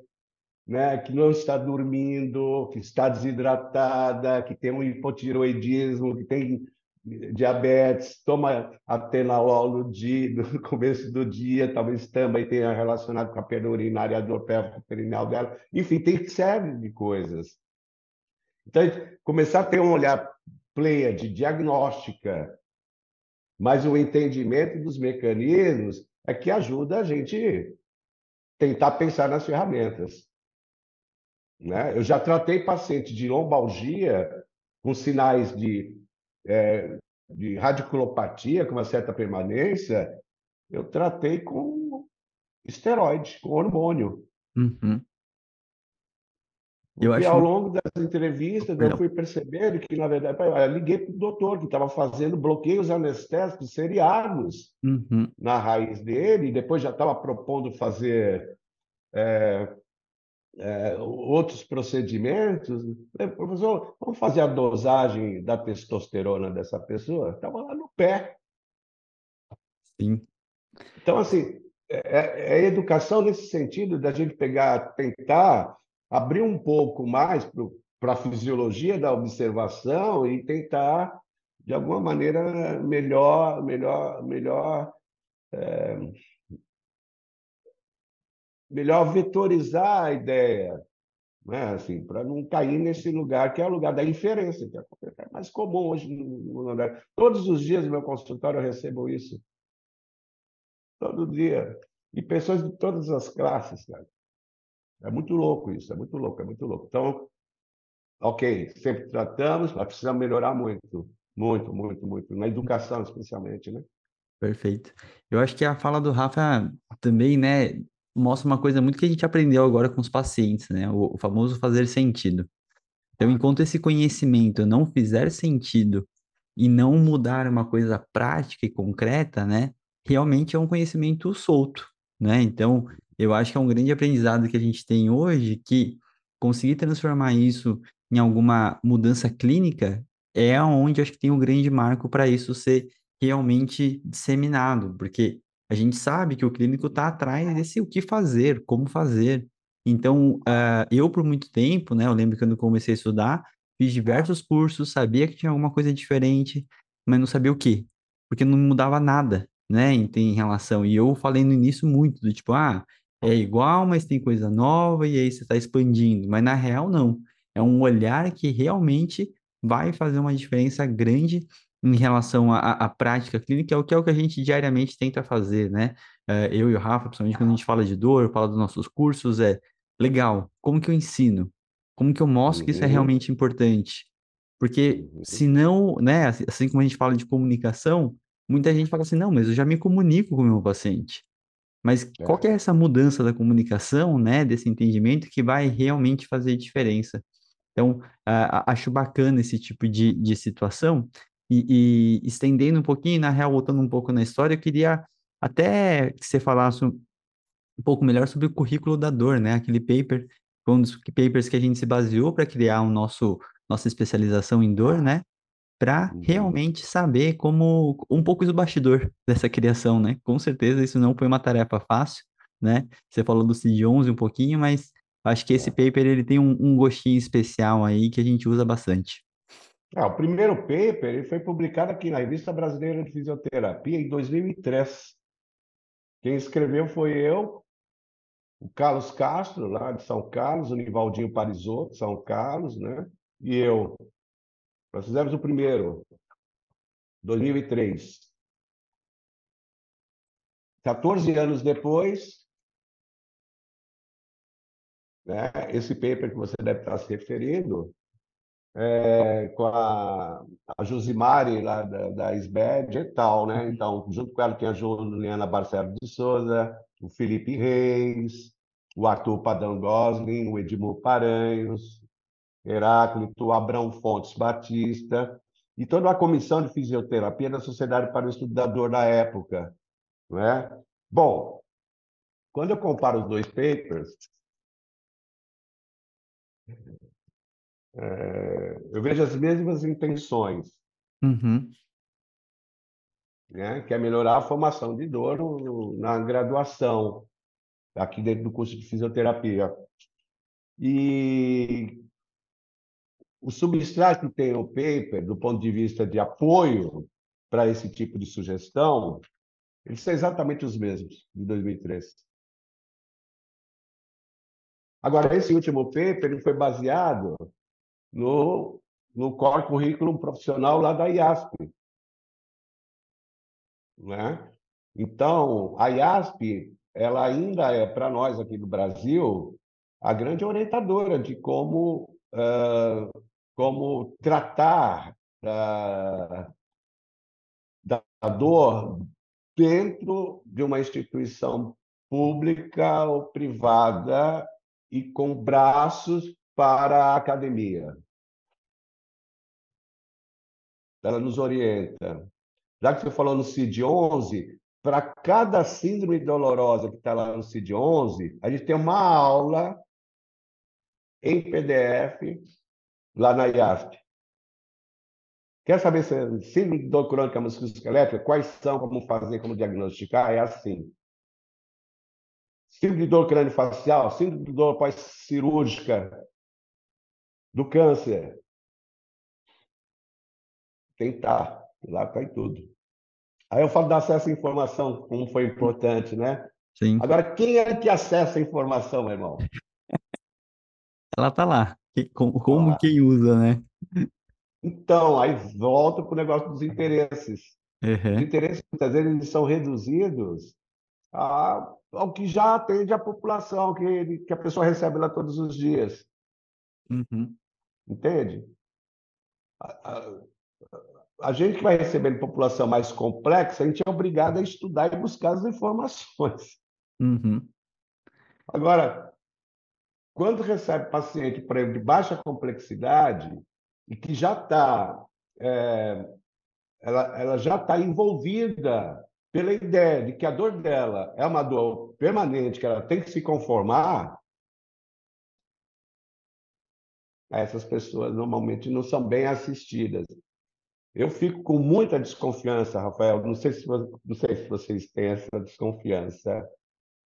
né, que não está dormindo, que está desidratada, que tem um hipotiroidismo, que tem diabetes, toma atenolol no, dia, no começo do dia, talvez também tenha relacionado com a perda urinária, a dor perineal dela. Enfim, tem série de coisas. Então, começar a ter um olhar pleia de diagnóstica, mas o entendimento dos mecanismos é que ajuda a gente tentar pensar nas ferramentas. Né? Eu já tratei paciente de lombalgia com sinais de, é, de radiculopatia, com uma certa permanência, eu tratei com esteroide, com hormônio. Uhum. Eu acho... ao longo das entrevistas eu fui percebendo que, na verdade, eu liguei para o doutor que estava fazendo bloqueios anestésicos seriados uhum. na raiz dele, e depois já estava propondo fazer é, é, outros procedimentos. Professor, vamos fazer a dosagem da testosterona dessa pessoa? Estava lá no pé. Sim. Então, assim, é, é educação nesse sentido da gente pegar, tentar abrir um pouco mais para a fisiologia da observação e tentar, de alguma maneira, melhor, melhor, melhor é, melhor vetorizar a ideia, né? assim, para não cair nesse lugar que é o lugar da inferência, que é mais comum hoje no lugar. Todos os dias no meu consultório eu recebo isso. Todo dia. E pessoas de todas as classes, cara. É muito louco isso, é muito louco, é muito louco. Então, ok, sempre tratamos, mas precisamos melhorar muito, muito, muito, muito, na educação especialmente, né? Perfeito. Eu acho que a fala do Rafa também, né, mostra uma coisa muito que a gente aprendeu agora com os pacientes, né? O, o famoso fazer sentido. Então, enquanto esse conhecimento não fizer sentido e não mudar uma coisa prática e concreta, né? Realmente é um conhecimento solto, né? Então, eu acho que é um grande aprendizado que a gente tem hoje que conseguir transformar isso em alguma mudança clínica é onde acho que tem um grande marco para isso ser realmente disseminado, porque a gente sabe que o clínico está atrás desse o que fazer, como fazer. Então, uh, eu por muito tempo, né, eu lembro que quando comecei a estudar, fiz diversos cursos, sabia que tinha alguma coisa diferente, mas não sabia o quê, porque não mudava nada, né, em, em relação. E eu falei no início muito do tipo, ah, é igual, mas tem coisa nova e aí você está expandindo. Mas na real, não. É um olhar que realmente vai fazer uma diferença grande em relação à, prática clínica, é o que é o que a gente diariamente tenta fazer, né? Uh, eu e o Rafa, principalmente quando a gente fala de dor, fala dos nossos cursos, é legal, como que eu ensino? Como que eu mostro que isso é uhum. realmente importante? Porque uhum. se não, né, assim, assim como a gente fala de comunicação, muita gente fala assim, não, mas eu já me comunico com o meu paciente. Mas é. qual que é essa mudança da comunicação, né, desse entendimento que vai realmente fazer diferença? Então, uh, acho bacana esse tipo de, de situação E, e estendendo um pouquinho, na real, voltando um pouco na história, eu queria até que você falasse um pouco melhor sobre o currículo da dor, né? Aquele paper, foi um dos papers que a gente se baseou para criar o nosso nossa especialização em dor, né? Para Uhum. realmente saber como um pouco do bastidor dessa criação, né? Com certeza isso não foi uma tarefa fácil, né? Você falou do CID-11 um pouquinho, mas acho que esse É. paper ele tem um, um gostinho especial aí que a gente usa bastante. É, o primeiro paper ele foi publicado aqui na Revista Brasileira de Fisioterapia em 2003. Quem escreveu foi eu, o Carlos Castro, lá de São Carlos, o Nivaldinho Parisotto, São Carlos, né? E eu. Nós fizemos o primeiro, 2003. 14 anos depois, né, esse paper que você deve estar se referindo, é, com a, a Josimari, lá da, da SBED e tal, né? Então, junto com ela tem a Juliana Barcelo de Souza, o Felipe Reis, o Arthur Padão Gosling, o Edmur Paranhos, Heráclito, o Abrão Fontes Batista, e toda a comissão de fisioterapia da Sociedade para o Estudo da Dor da época. Não é? Bom, quando eu comparo os dois papers, é, eu vejo as mesmas intenções, Uhum, né? que é melhorar a formação de dor no- na graduação, aqui dentro do curso de fisioterapia. E o substrato que tem o paper, do ponto de vista de apoio para esse tipo de sugestão, eles são exatamente os mesmos de 2003. Agora, esse último paper ele foi baseado no, no core currículo profissional lá da IASP. Né? Então, a IASP ela ainda é, para nós aqui do Brasil, a grande orientadora de como, ah, como tratar da, da dor dentro de uma instituição pública ou privada e com braços para a academia. Ela nos orienta. Já que você falou no CID-11, para cada síndrome dolorosa que está lá no CID-11, a gente tem uma aula em PDF lá na IASP. Quer saber se é síndrome dor crônica musculoesquelética, quais são, como fazer, como diagnosticar? É assim. Síndrome de dor crânio-facial, síndrome de dor pós-cirúrgica, do câncer. Tentar, lá está em tudo. Aí eu falo do acesso à informação, como foi importante, né? sim. Agora, quem é que acessa a informação, meu irmão? Ela tá lá. Que- como como quem usa, né? Então, aí volta para o negócio dos interesses. Os Uhum, interesses, muitas vezes, eles são reduzidos a- ao que já atende a população, que, ele- que a pessoa recebe lá todos os dias. uhum, Entende? A, a- a gente que vai recebendo população mais complexa, a gente é obrigado a estudar e buscar as informações. uhum, Agora, quando recebe paciente, por exemplo, de baixa complexidade e que já está, ela, ela já está envolvida pela ideia de que a dor dela é uma dor permanente, que ela tem que se conformar, essas pessoas normalmente não são bem assistidas. Eu fico com muita desconfiança, Rafael. Não sei se, não sei se vocês têm essa desconfiança,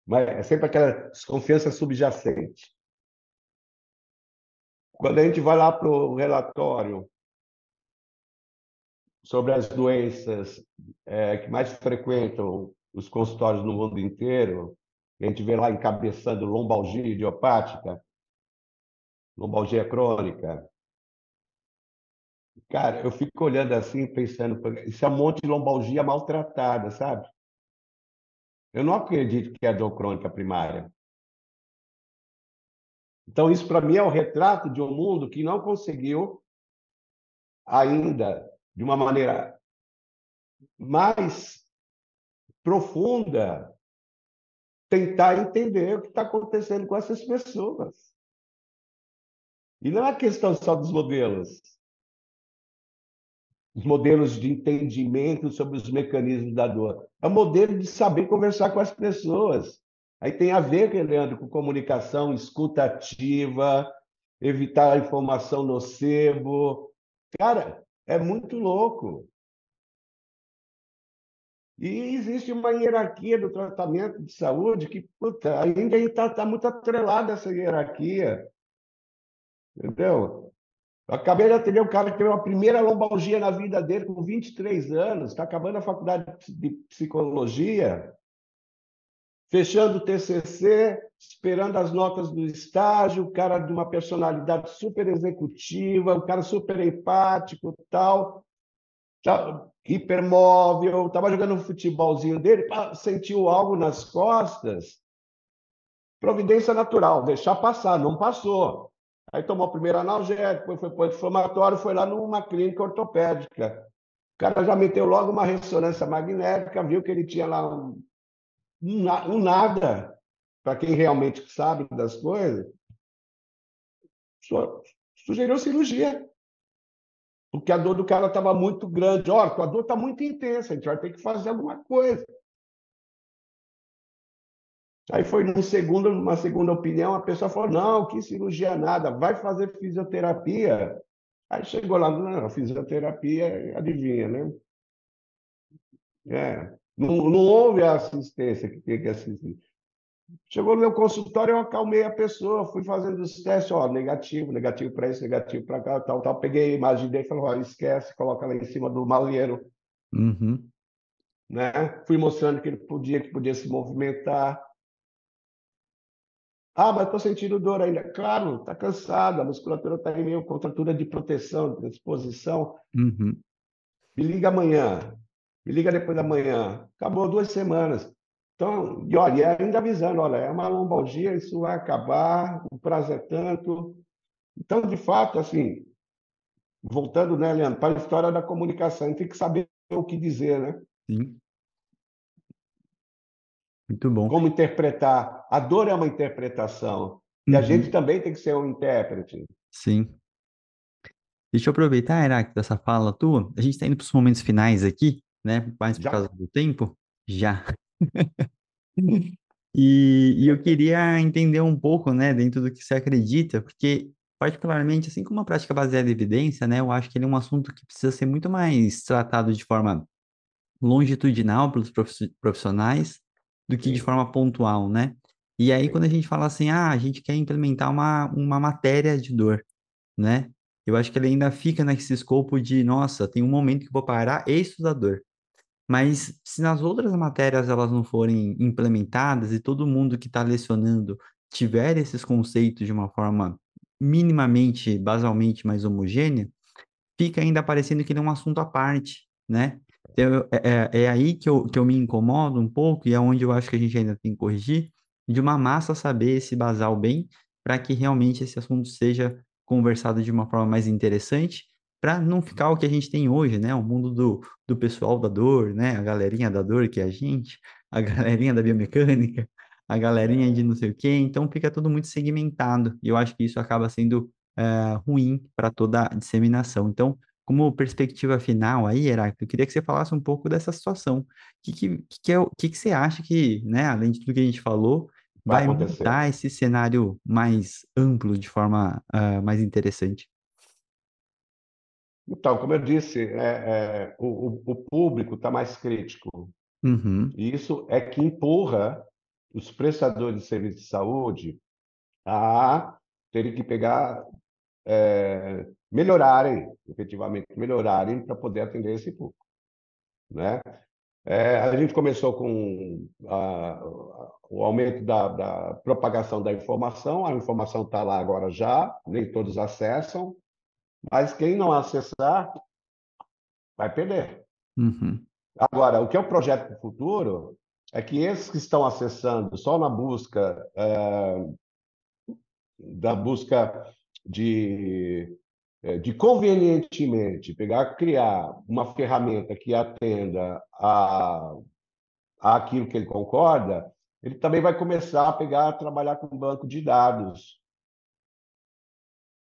mas é sempre aquela desconfiança subjacente. Quando a gente vai lá para o relatório sobre as doenças eh, que mais frequentam os consultórios no mundo inteiro, a gente vê lá encabeçando lombalgia idiopática, lombalgia crônica. Cara, eu fico olhando assim, pensando, "Pô, isso é um monte de lombalgia maltratada, sabe? Eu não acredito que é dor crônica primária. Então, isso para mim é o retrato de um mundo que não conseguiu ainda, de uma maneira mais profunda, tentar entender o que está acontecendo com essas pessoas. E não é questão só dos modelos. Os modelos de entendimento sobre os mecanismos da dor. É o modelo de saber conversar com as pessoas. Aí tem a ver, Leandro, com comunicação escutativa, evitar a informação nocebo. Cara, é muito louco. E existe uma hierarquia do tratamento de saúde que puta, ainda está tá muito atrelada essa hierarquia. Entendeu? Eu acabei de atender um cara que teve uma primeira lombalgia na vida dele com 23 anos, está acabando a faculdade de psicologia, fechando o TCC, esperando as notas do estágio, o cara de uma personalidade super executiva, um cara super empático, tal, tal hipermóvel, estava jogando um futebolzinho dele, sentiu algo nas costas, providência natural, deixar passar, não passou. Aí tomou o primeiro analgésico, depois foi para inflamatório, foi lá numa clínica ortopédica. O cara já meteu logo uma ressonância magnética, viu que ele tinha lá um, um nada, para quem realmente sabe das coisas, sugeriu cirurgia. Porque a dor do cara estava muito grande. Olha, a dor está muito intensa, a gente vai ter que fazer alguma coisa. Aí foi num segundo, numa segunda opinião, a pessoa falou: não, que cirurgia nada, vai fazer fisioterapia. Aí chegou lá, não, fisioterapia, adivinha, né? É, não, não houve a assistência que tem que assistir. Chegou no meu consultório, eu acalmei a pessoa, fui fazendo os testes, ó, negativo, negativo para isso, negativo para cá, tal, tal. Peguei a imagem dele e falei, ó, esquece, coloca lá em cima do malheiro. Uhum. Né? Fui mostrando que ele podia, que podia se movimentar. Ah, mas estou sentindo dor ainda. Claro, está cansado, a musculatura está em meio contratura de proteção, de exposição. Uhum. Me liga amanhã, me liga depois da manhã. Acabou duas semanas. Então, e olha, ainda avisando, olha, é uma lombalgia, isso vai acabar, o prazo é tanto. Então, de fato, assim, voltando, né, Leandro, para a história da comunicação, tem que saber o que dizer, né? Sim. Muito bom. Como interpretar. A dor é uma interpretação. E uhum. a gente também tem que ser um intérprete. Sim. Deixa eu aproveitar, Iraque, dessa fala tua. A gente está indo para os momentos finais aqui, né? Mais por Já? causa do tempo. Já. e, e eu queria entender um pouco, né, dentro do que você acredita, porque particularmente, assim como a prática baseada em evidência, né, eu acho que ele é um assunto que precisa ser muito mais tratado de forma longitudinal pelos profissionais do que de forma pontual, né? E aí, quando a gente fala assim, ah, a gente quer implementar uma, uma matéria de dor, né? Eu acho que ele ainda fica nesse escopo de, nossa, tem um momento que eu vou parar e estudar dor. Mas se nas outras matérias elas não forem implementadas e todo mundo que está lecionando tiver esses conceitos de uma forma minimamente, basalmente mais homogênea, fica ainda parecendo que ele é um assunto à parte, né? Eu, é, é, é aí que eu, que eu me incomodo um pouco e é onde eu acho que a gente ainda tem que corrigir, de uma massa saber esse basal bem, para que realmente esse assunto seja conversado de uma forma mais interessante para não ficar o que a gente tem hoje, né? O mundo do, do pessoal da dor, né? A galerinha da dor que é a gente, a galerinha da biomecânica, a galerinha de não sei o quê. Então fica tudo muito segmentado e eu acho que isso acaba sendo uh, ruim para toda a disseminação. Então, como perspectiva final aí, Heráclito, eu queria que você falasse um pouco dessa situação. O que, que, que, é, que, que você acha que, né, além de tudo que a gente falou, vai, vai mudar esse cenário mais amplo, de forma uh, mais interessante? Então, como eu disse, é, é, o, o, público está mais crítico. Uhum. E isso é que empurra os prestadores de serviço de saúde a terem que pegar, é, melhorarem, efetivamente, melhorarem para poder atender esse público. Né? É, a gente começou com a, o aumento da, da, propagação da informação, a informação está lá agora já, nem todos acessam, mas quem não acessar vai perder. Uhum. Agora, o que é o projeto para o futuro é que esses que estão acessando só na busca é, da busca de, de convenientemente pegar, criar uma ferramenta que atenda a, a aquilo que ele concorda, ele também vai começar a pegar, a trabalhar com banco de dados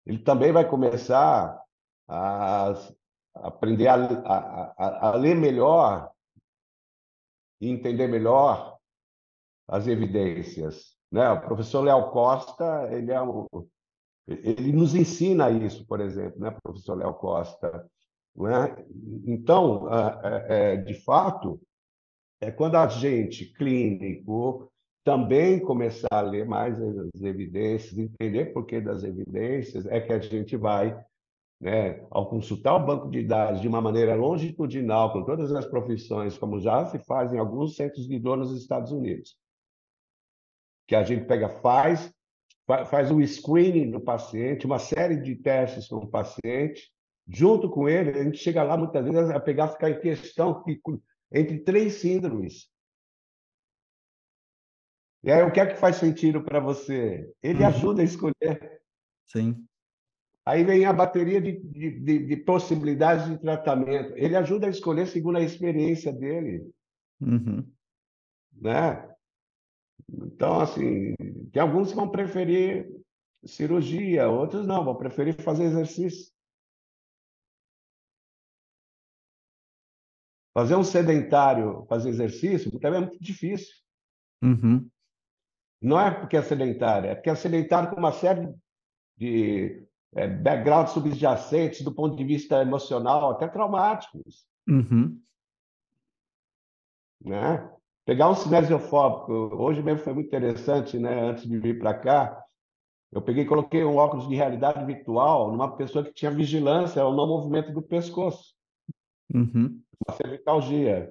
ele também vai começar a, aprender a, a, a, ler melhor e entender melhor as evidências. Né? O professor Léo Costa, ele, é um, ele nos ensina isso, por exemplo, né, professor Léo Costa? Né? Então, é, de fato, é quando a gente, clínico, também começar a ler mais as evidências, entender por que das evidências, é que a gente vai, né, ao consultar o banco de dados de uma maneira longitudinal, com todas as profissões, como já se faz em alguns centros de dor nos Estados Unidos, que a gente pega, faz, faz um screening do paciente, uma série de testes com o paciente, junto com ele, a gente chega lá muitas vezes a pegar, ficar em questão entre três síndromes. E aí, o que é que faz sentido para você? Ele uhum. ajuda a escolher. Sim. Aí vem a bateria de, de, de, possibilidades de tratamento. Ele ajuda a escolher segundo a experiência dele. Uhum. Né? Então, assim, tem alguns que vão preferir cirurgia, outros não, vão preferir fazer exercício. Fazer um sedentário, fazer exercício, também é muito difícil. Uhum. Não é porque é sedentário, é porque é sedentário com uma série de é, backgrounds subjacentes do ponto de vista emocional, até traumáticos. Uhum. Né? Pegar um cinesiofóbico, hoje mesmo foi muito interessante, né? antes de vir para cá, eu peguei e coloquei um óculos de realidade virtual numa pessoa que tinha vigilância ao não movimento do pescoço. Uhum. Uma cervicalgia.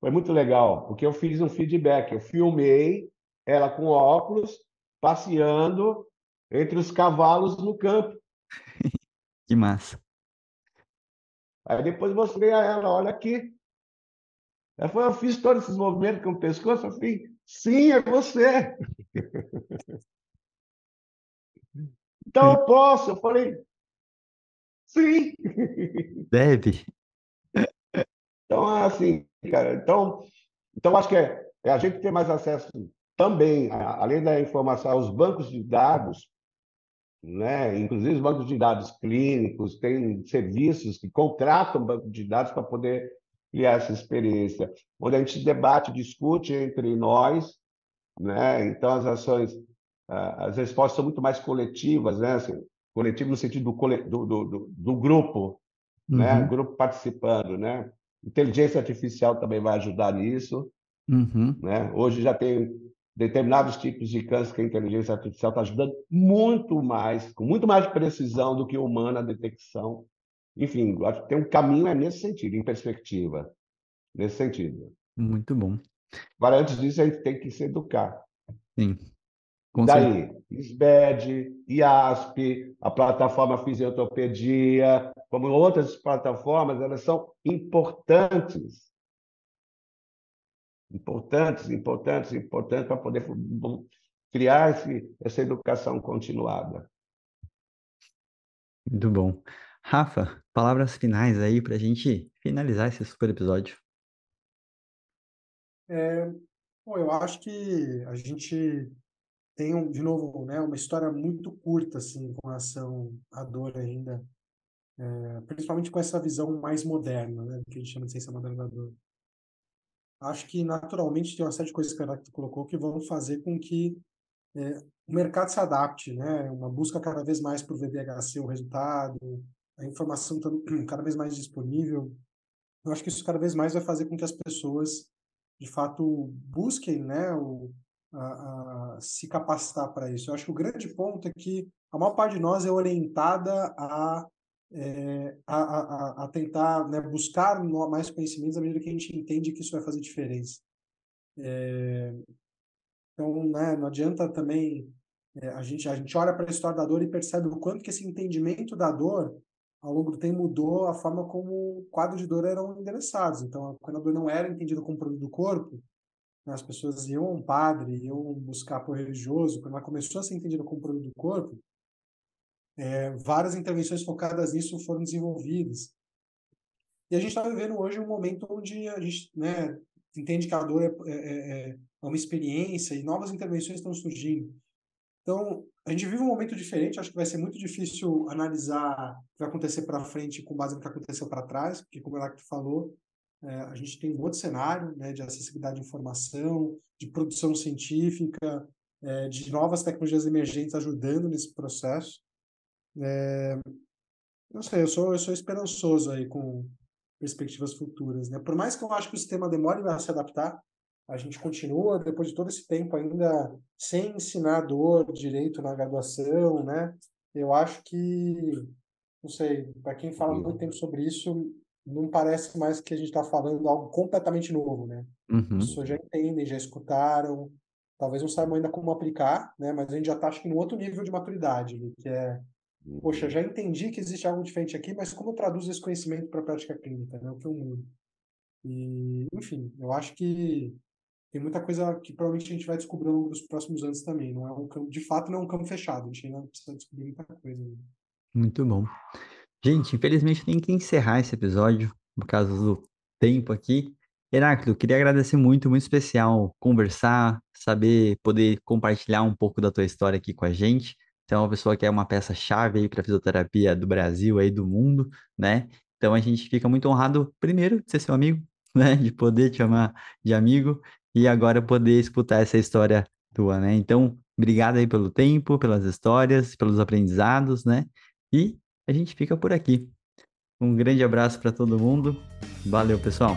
Foi muito legal, porque eu fiz um feedback. Eu filmei ela com óculos, passeando entre os cavalos no campo. que massa. Aí depois mostrei a ela, olha aqui. Ela falou, eu fiz todos esses movimentos com o pescoço. Eu falei, sim, é você. então eu posso. Eu falei, sim. Deve. Então, assim, cara, então, então acho que é, é a gente ter mais acesso também, além da informação, aos bancos de dados, né? inclusive os bancos de dados clínicos, tem serviços que contratam banco de dados para poder criar essa experiência, onde a gente debate, discute entre nós, né? então as ações, as respostas são muito mais coletivas, né? Assim, coletivo no sentido do, do, do, do grupo, né? uhum. né? grupo participando. Né? Inteligência artificial também vai ajudar nisso. Uhum. Né? Hoje já tem determinados tipos de câncer que a inteligência artificial está ajudando muito mais, com muito mais precisão do que humana a detecção. Enfim, acho que tem um caminho é nesse sentido, em perspectiva, nesse sentido. Muito bom. Agora, antes disso, a gente tem que se educar. Sim. Com Daí, SBED, IASP, a plataforma Fisiotopedia, como outras plataformas, elas são importantes importantes, importantes, importantes para poder criar esse, essa educação continuada. Muito bom. Rafa, palavras finais aí para a gente finalizar esse super episódio. É, bom, eu acho que a gente tem, de novo, né, uma história muito curta assim, com relação à dor ainda, é, principalmente com essa visão mais moderna, né, que a gente chama de ciência moderna da dor acho que naturalmente tem uma série de coisas que a tu colocou que vão fazer com que é, o mercado se adapte, né? Uma busca cada vez mais por VBHC, o resultado, a informação cada vez mais disponível. Eu acho que isso cada vez mais vai fazer com que as pessoas, de fato, busquem, né, o, a, a se capacitar para isso. Eu acho que o grande ponto é que a maior parte de nós é orientada a é, a, a, a, tentar né, buscar mais conhecimentos à medida que a gente entende que isso vai fazer diferença. É, então, né, não adianta também é, a gente a gente olha para a história da dor e percebe o quanto que esse entendimento da dor ao longo do tempo mudou a forma como o quadro de dor eram endereçados. Então, quando a dor não era entendida como produto do corpo, né, as pessoas iam a um padre, iam buscar apoio religioso. Quando ela começou a ser entendida como produto do corpo, é, várias intervenções focadas nisso foram desenvolvidas. E a gente está vivendo hoje um momento onde a gente né, entende que a dor é, é, é, é uma experiência e novas intervenções estão surgindo. Então, a gente vive um momento diferente, acho que vai ser muito difícil analisar o que vai acontecer para frente com base no que aconteceu para trás, porque, como o Heráclito falou, é, a gente tem um outro cenário né, de acessibilidade de informação, de produção científica, é, de novas tecnologias emergentes ajudando nesse processo. É, não sei, eu sou, eu sou esperançoso aí com perspectivas futuras. Né? Por mais que eu acho que o sistema demore a se adaptar, a gente continua, depois de todo esse tempo, ainda sem ensinar dor direito na graduação, né? Eu acho que, não sei, para quem fala muito tempo sobre isso, não parece mais que a gente está falando algo completamente novo, né? Uhum. As pessoas já entendem, já escutaram, talvez não saibam ainda como aplicar, né? Mas a gente já está, acho que, no outro nível de maturidade, que é, poxa, já entendi que existe algo diferente aqui, mas como eu traduzo esse conhecimento para a prática clínica, né? O que eu mudo. E, enfim, eu acho que tem muita coisa que provavelmente a gente vai descobrir ao longo dos próximos anos também. Não é um campo, de fato, não é um campo fechado. A gente ainda precisa descobrir muita coisa. Muito bom. Gente, infelizmente tem que encerrar esse episódio, por causa do tempo aqui. Heráclito, queria agradecer muito, muito especial conversar, saber, poder compartilhar um pouco da tua história aqui com a gente. Você é uma pessoa que é uma peça-chave aí para fisioterapia do Brasil aí do mundo, né? Então a gente fica muito honrado, primeiro, de ser seu amigo, né? De poder te chamar de amigo e agora poder escutar essa história tua, né? Então, obrigado aí pelo tempo, pelas histórias, pelos aprendizados, né? E a gente fica por aqui. Um grande abraço para todo mundo. Valeu, pessoal.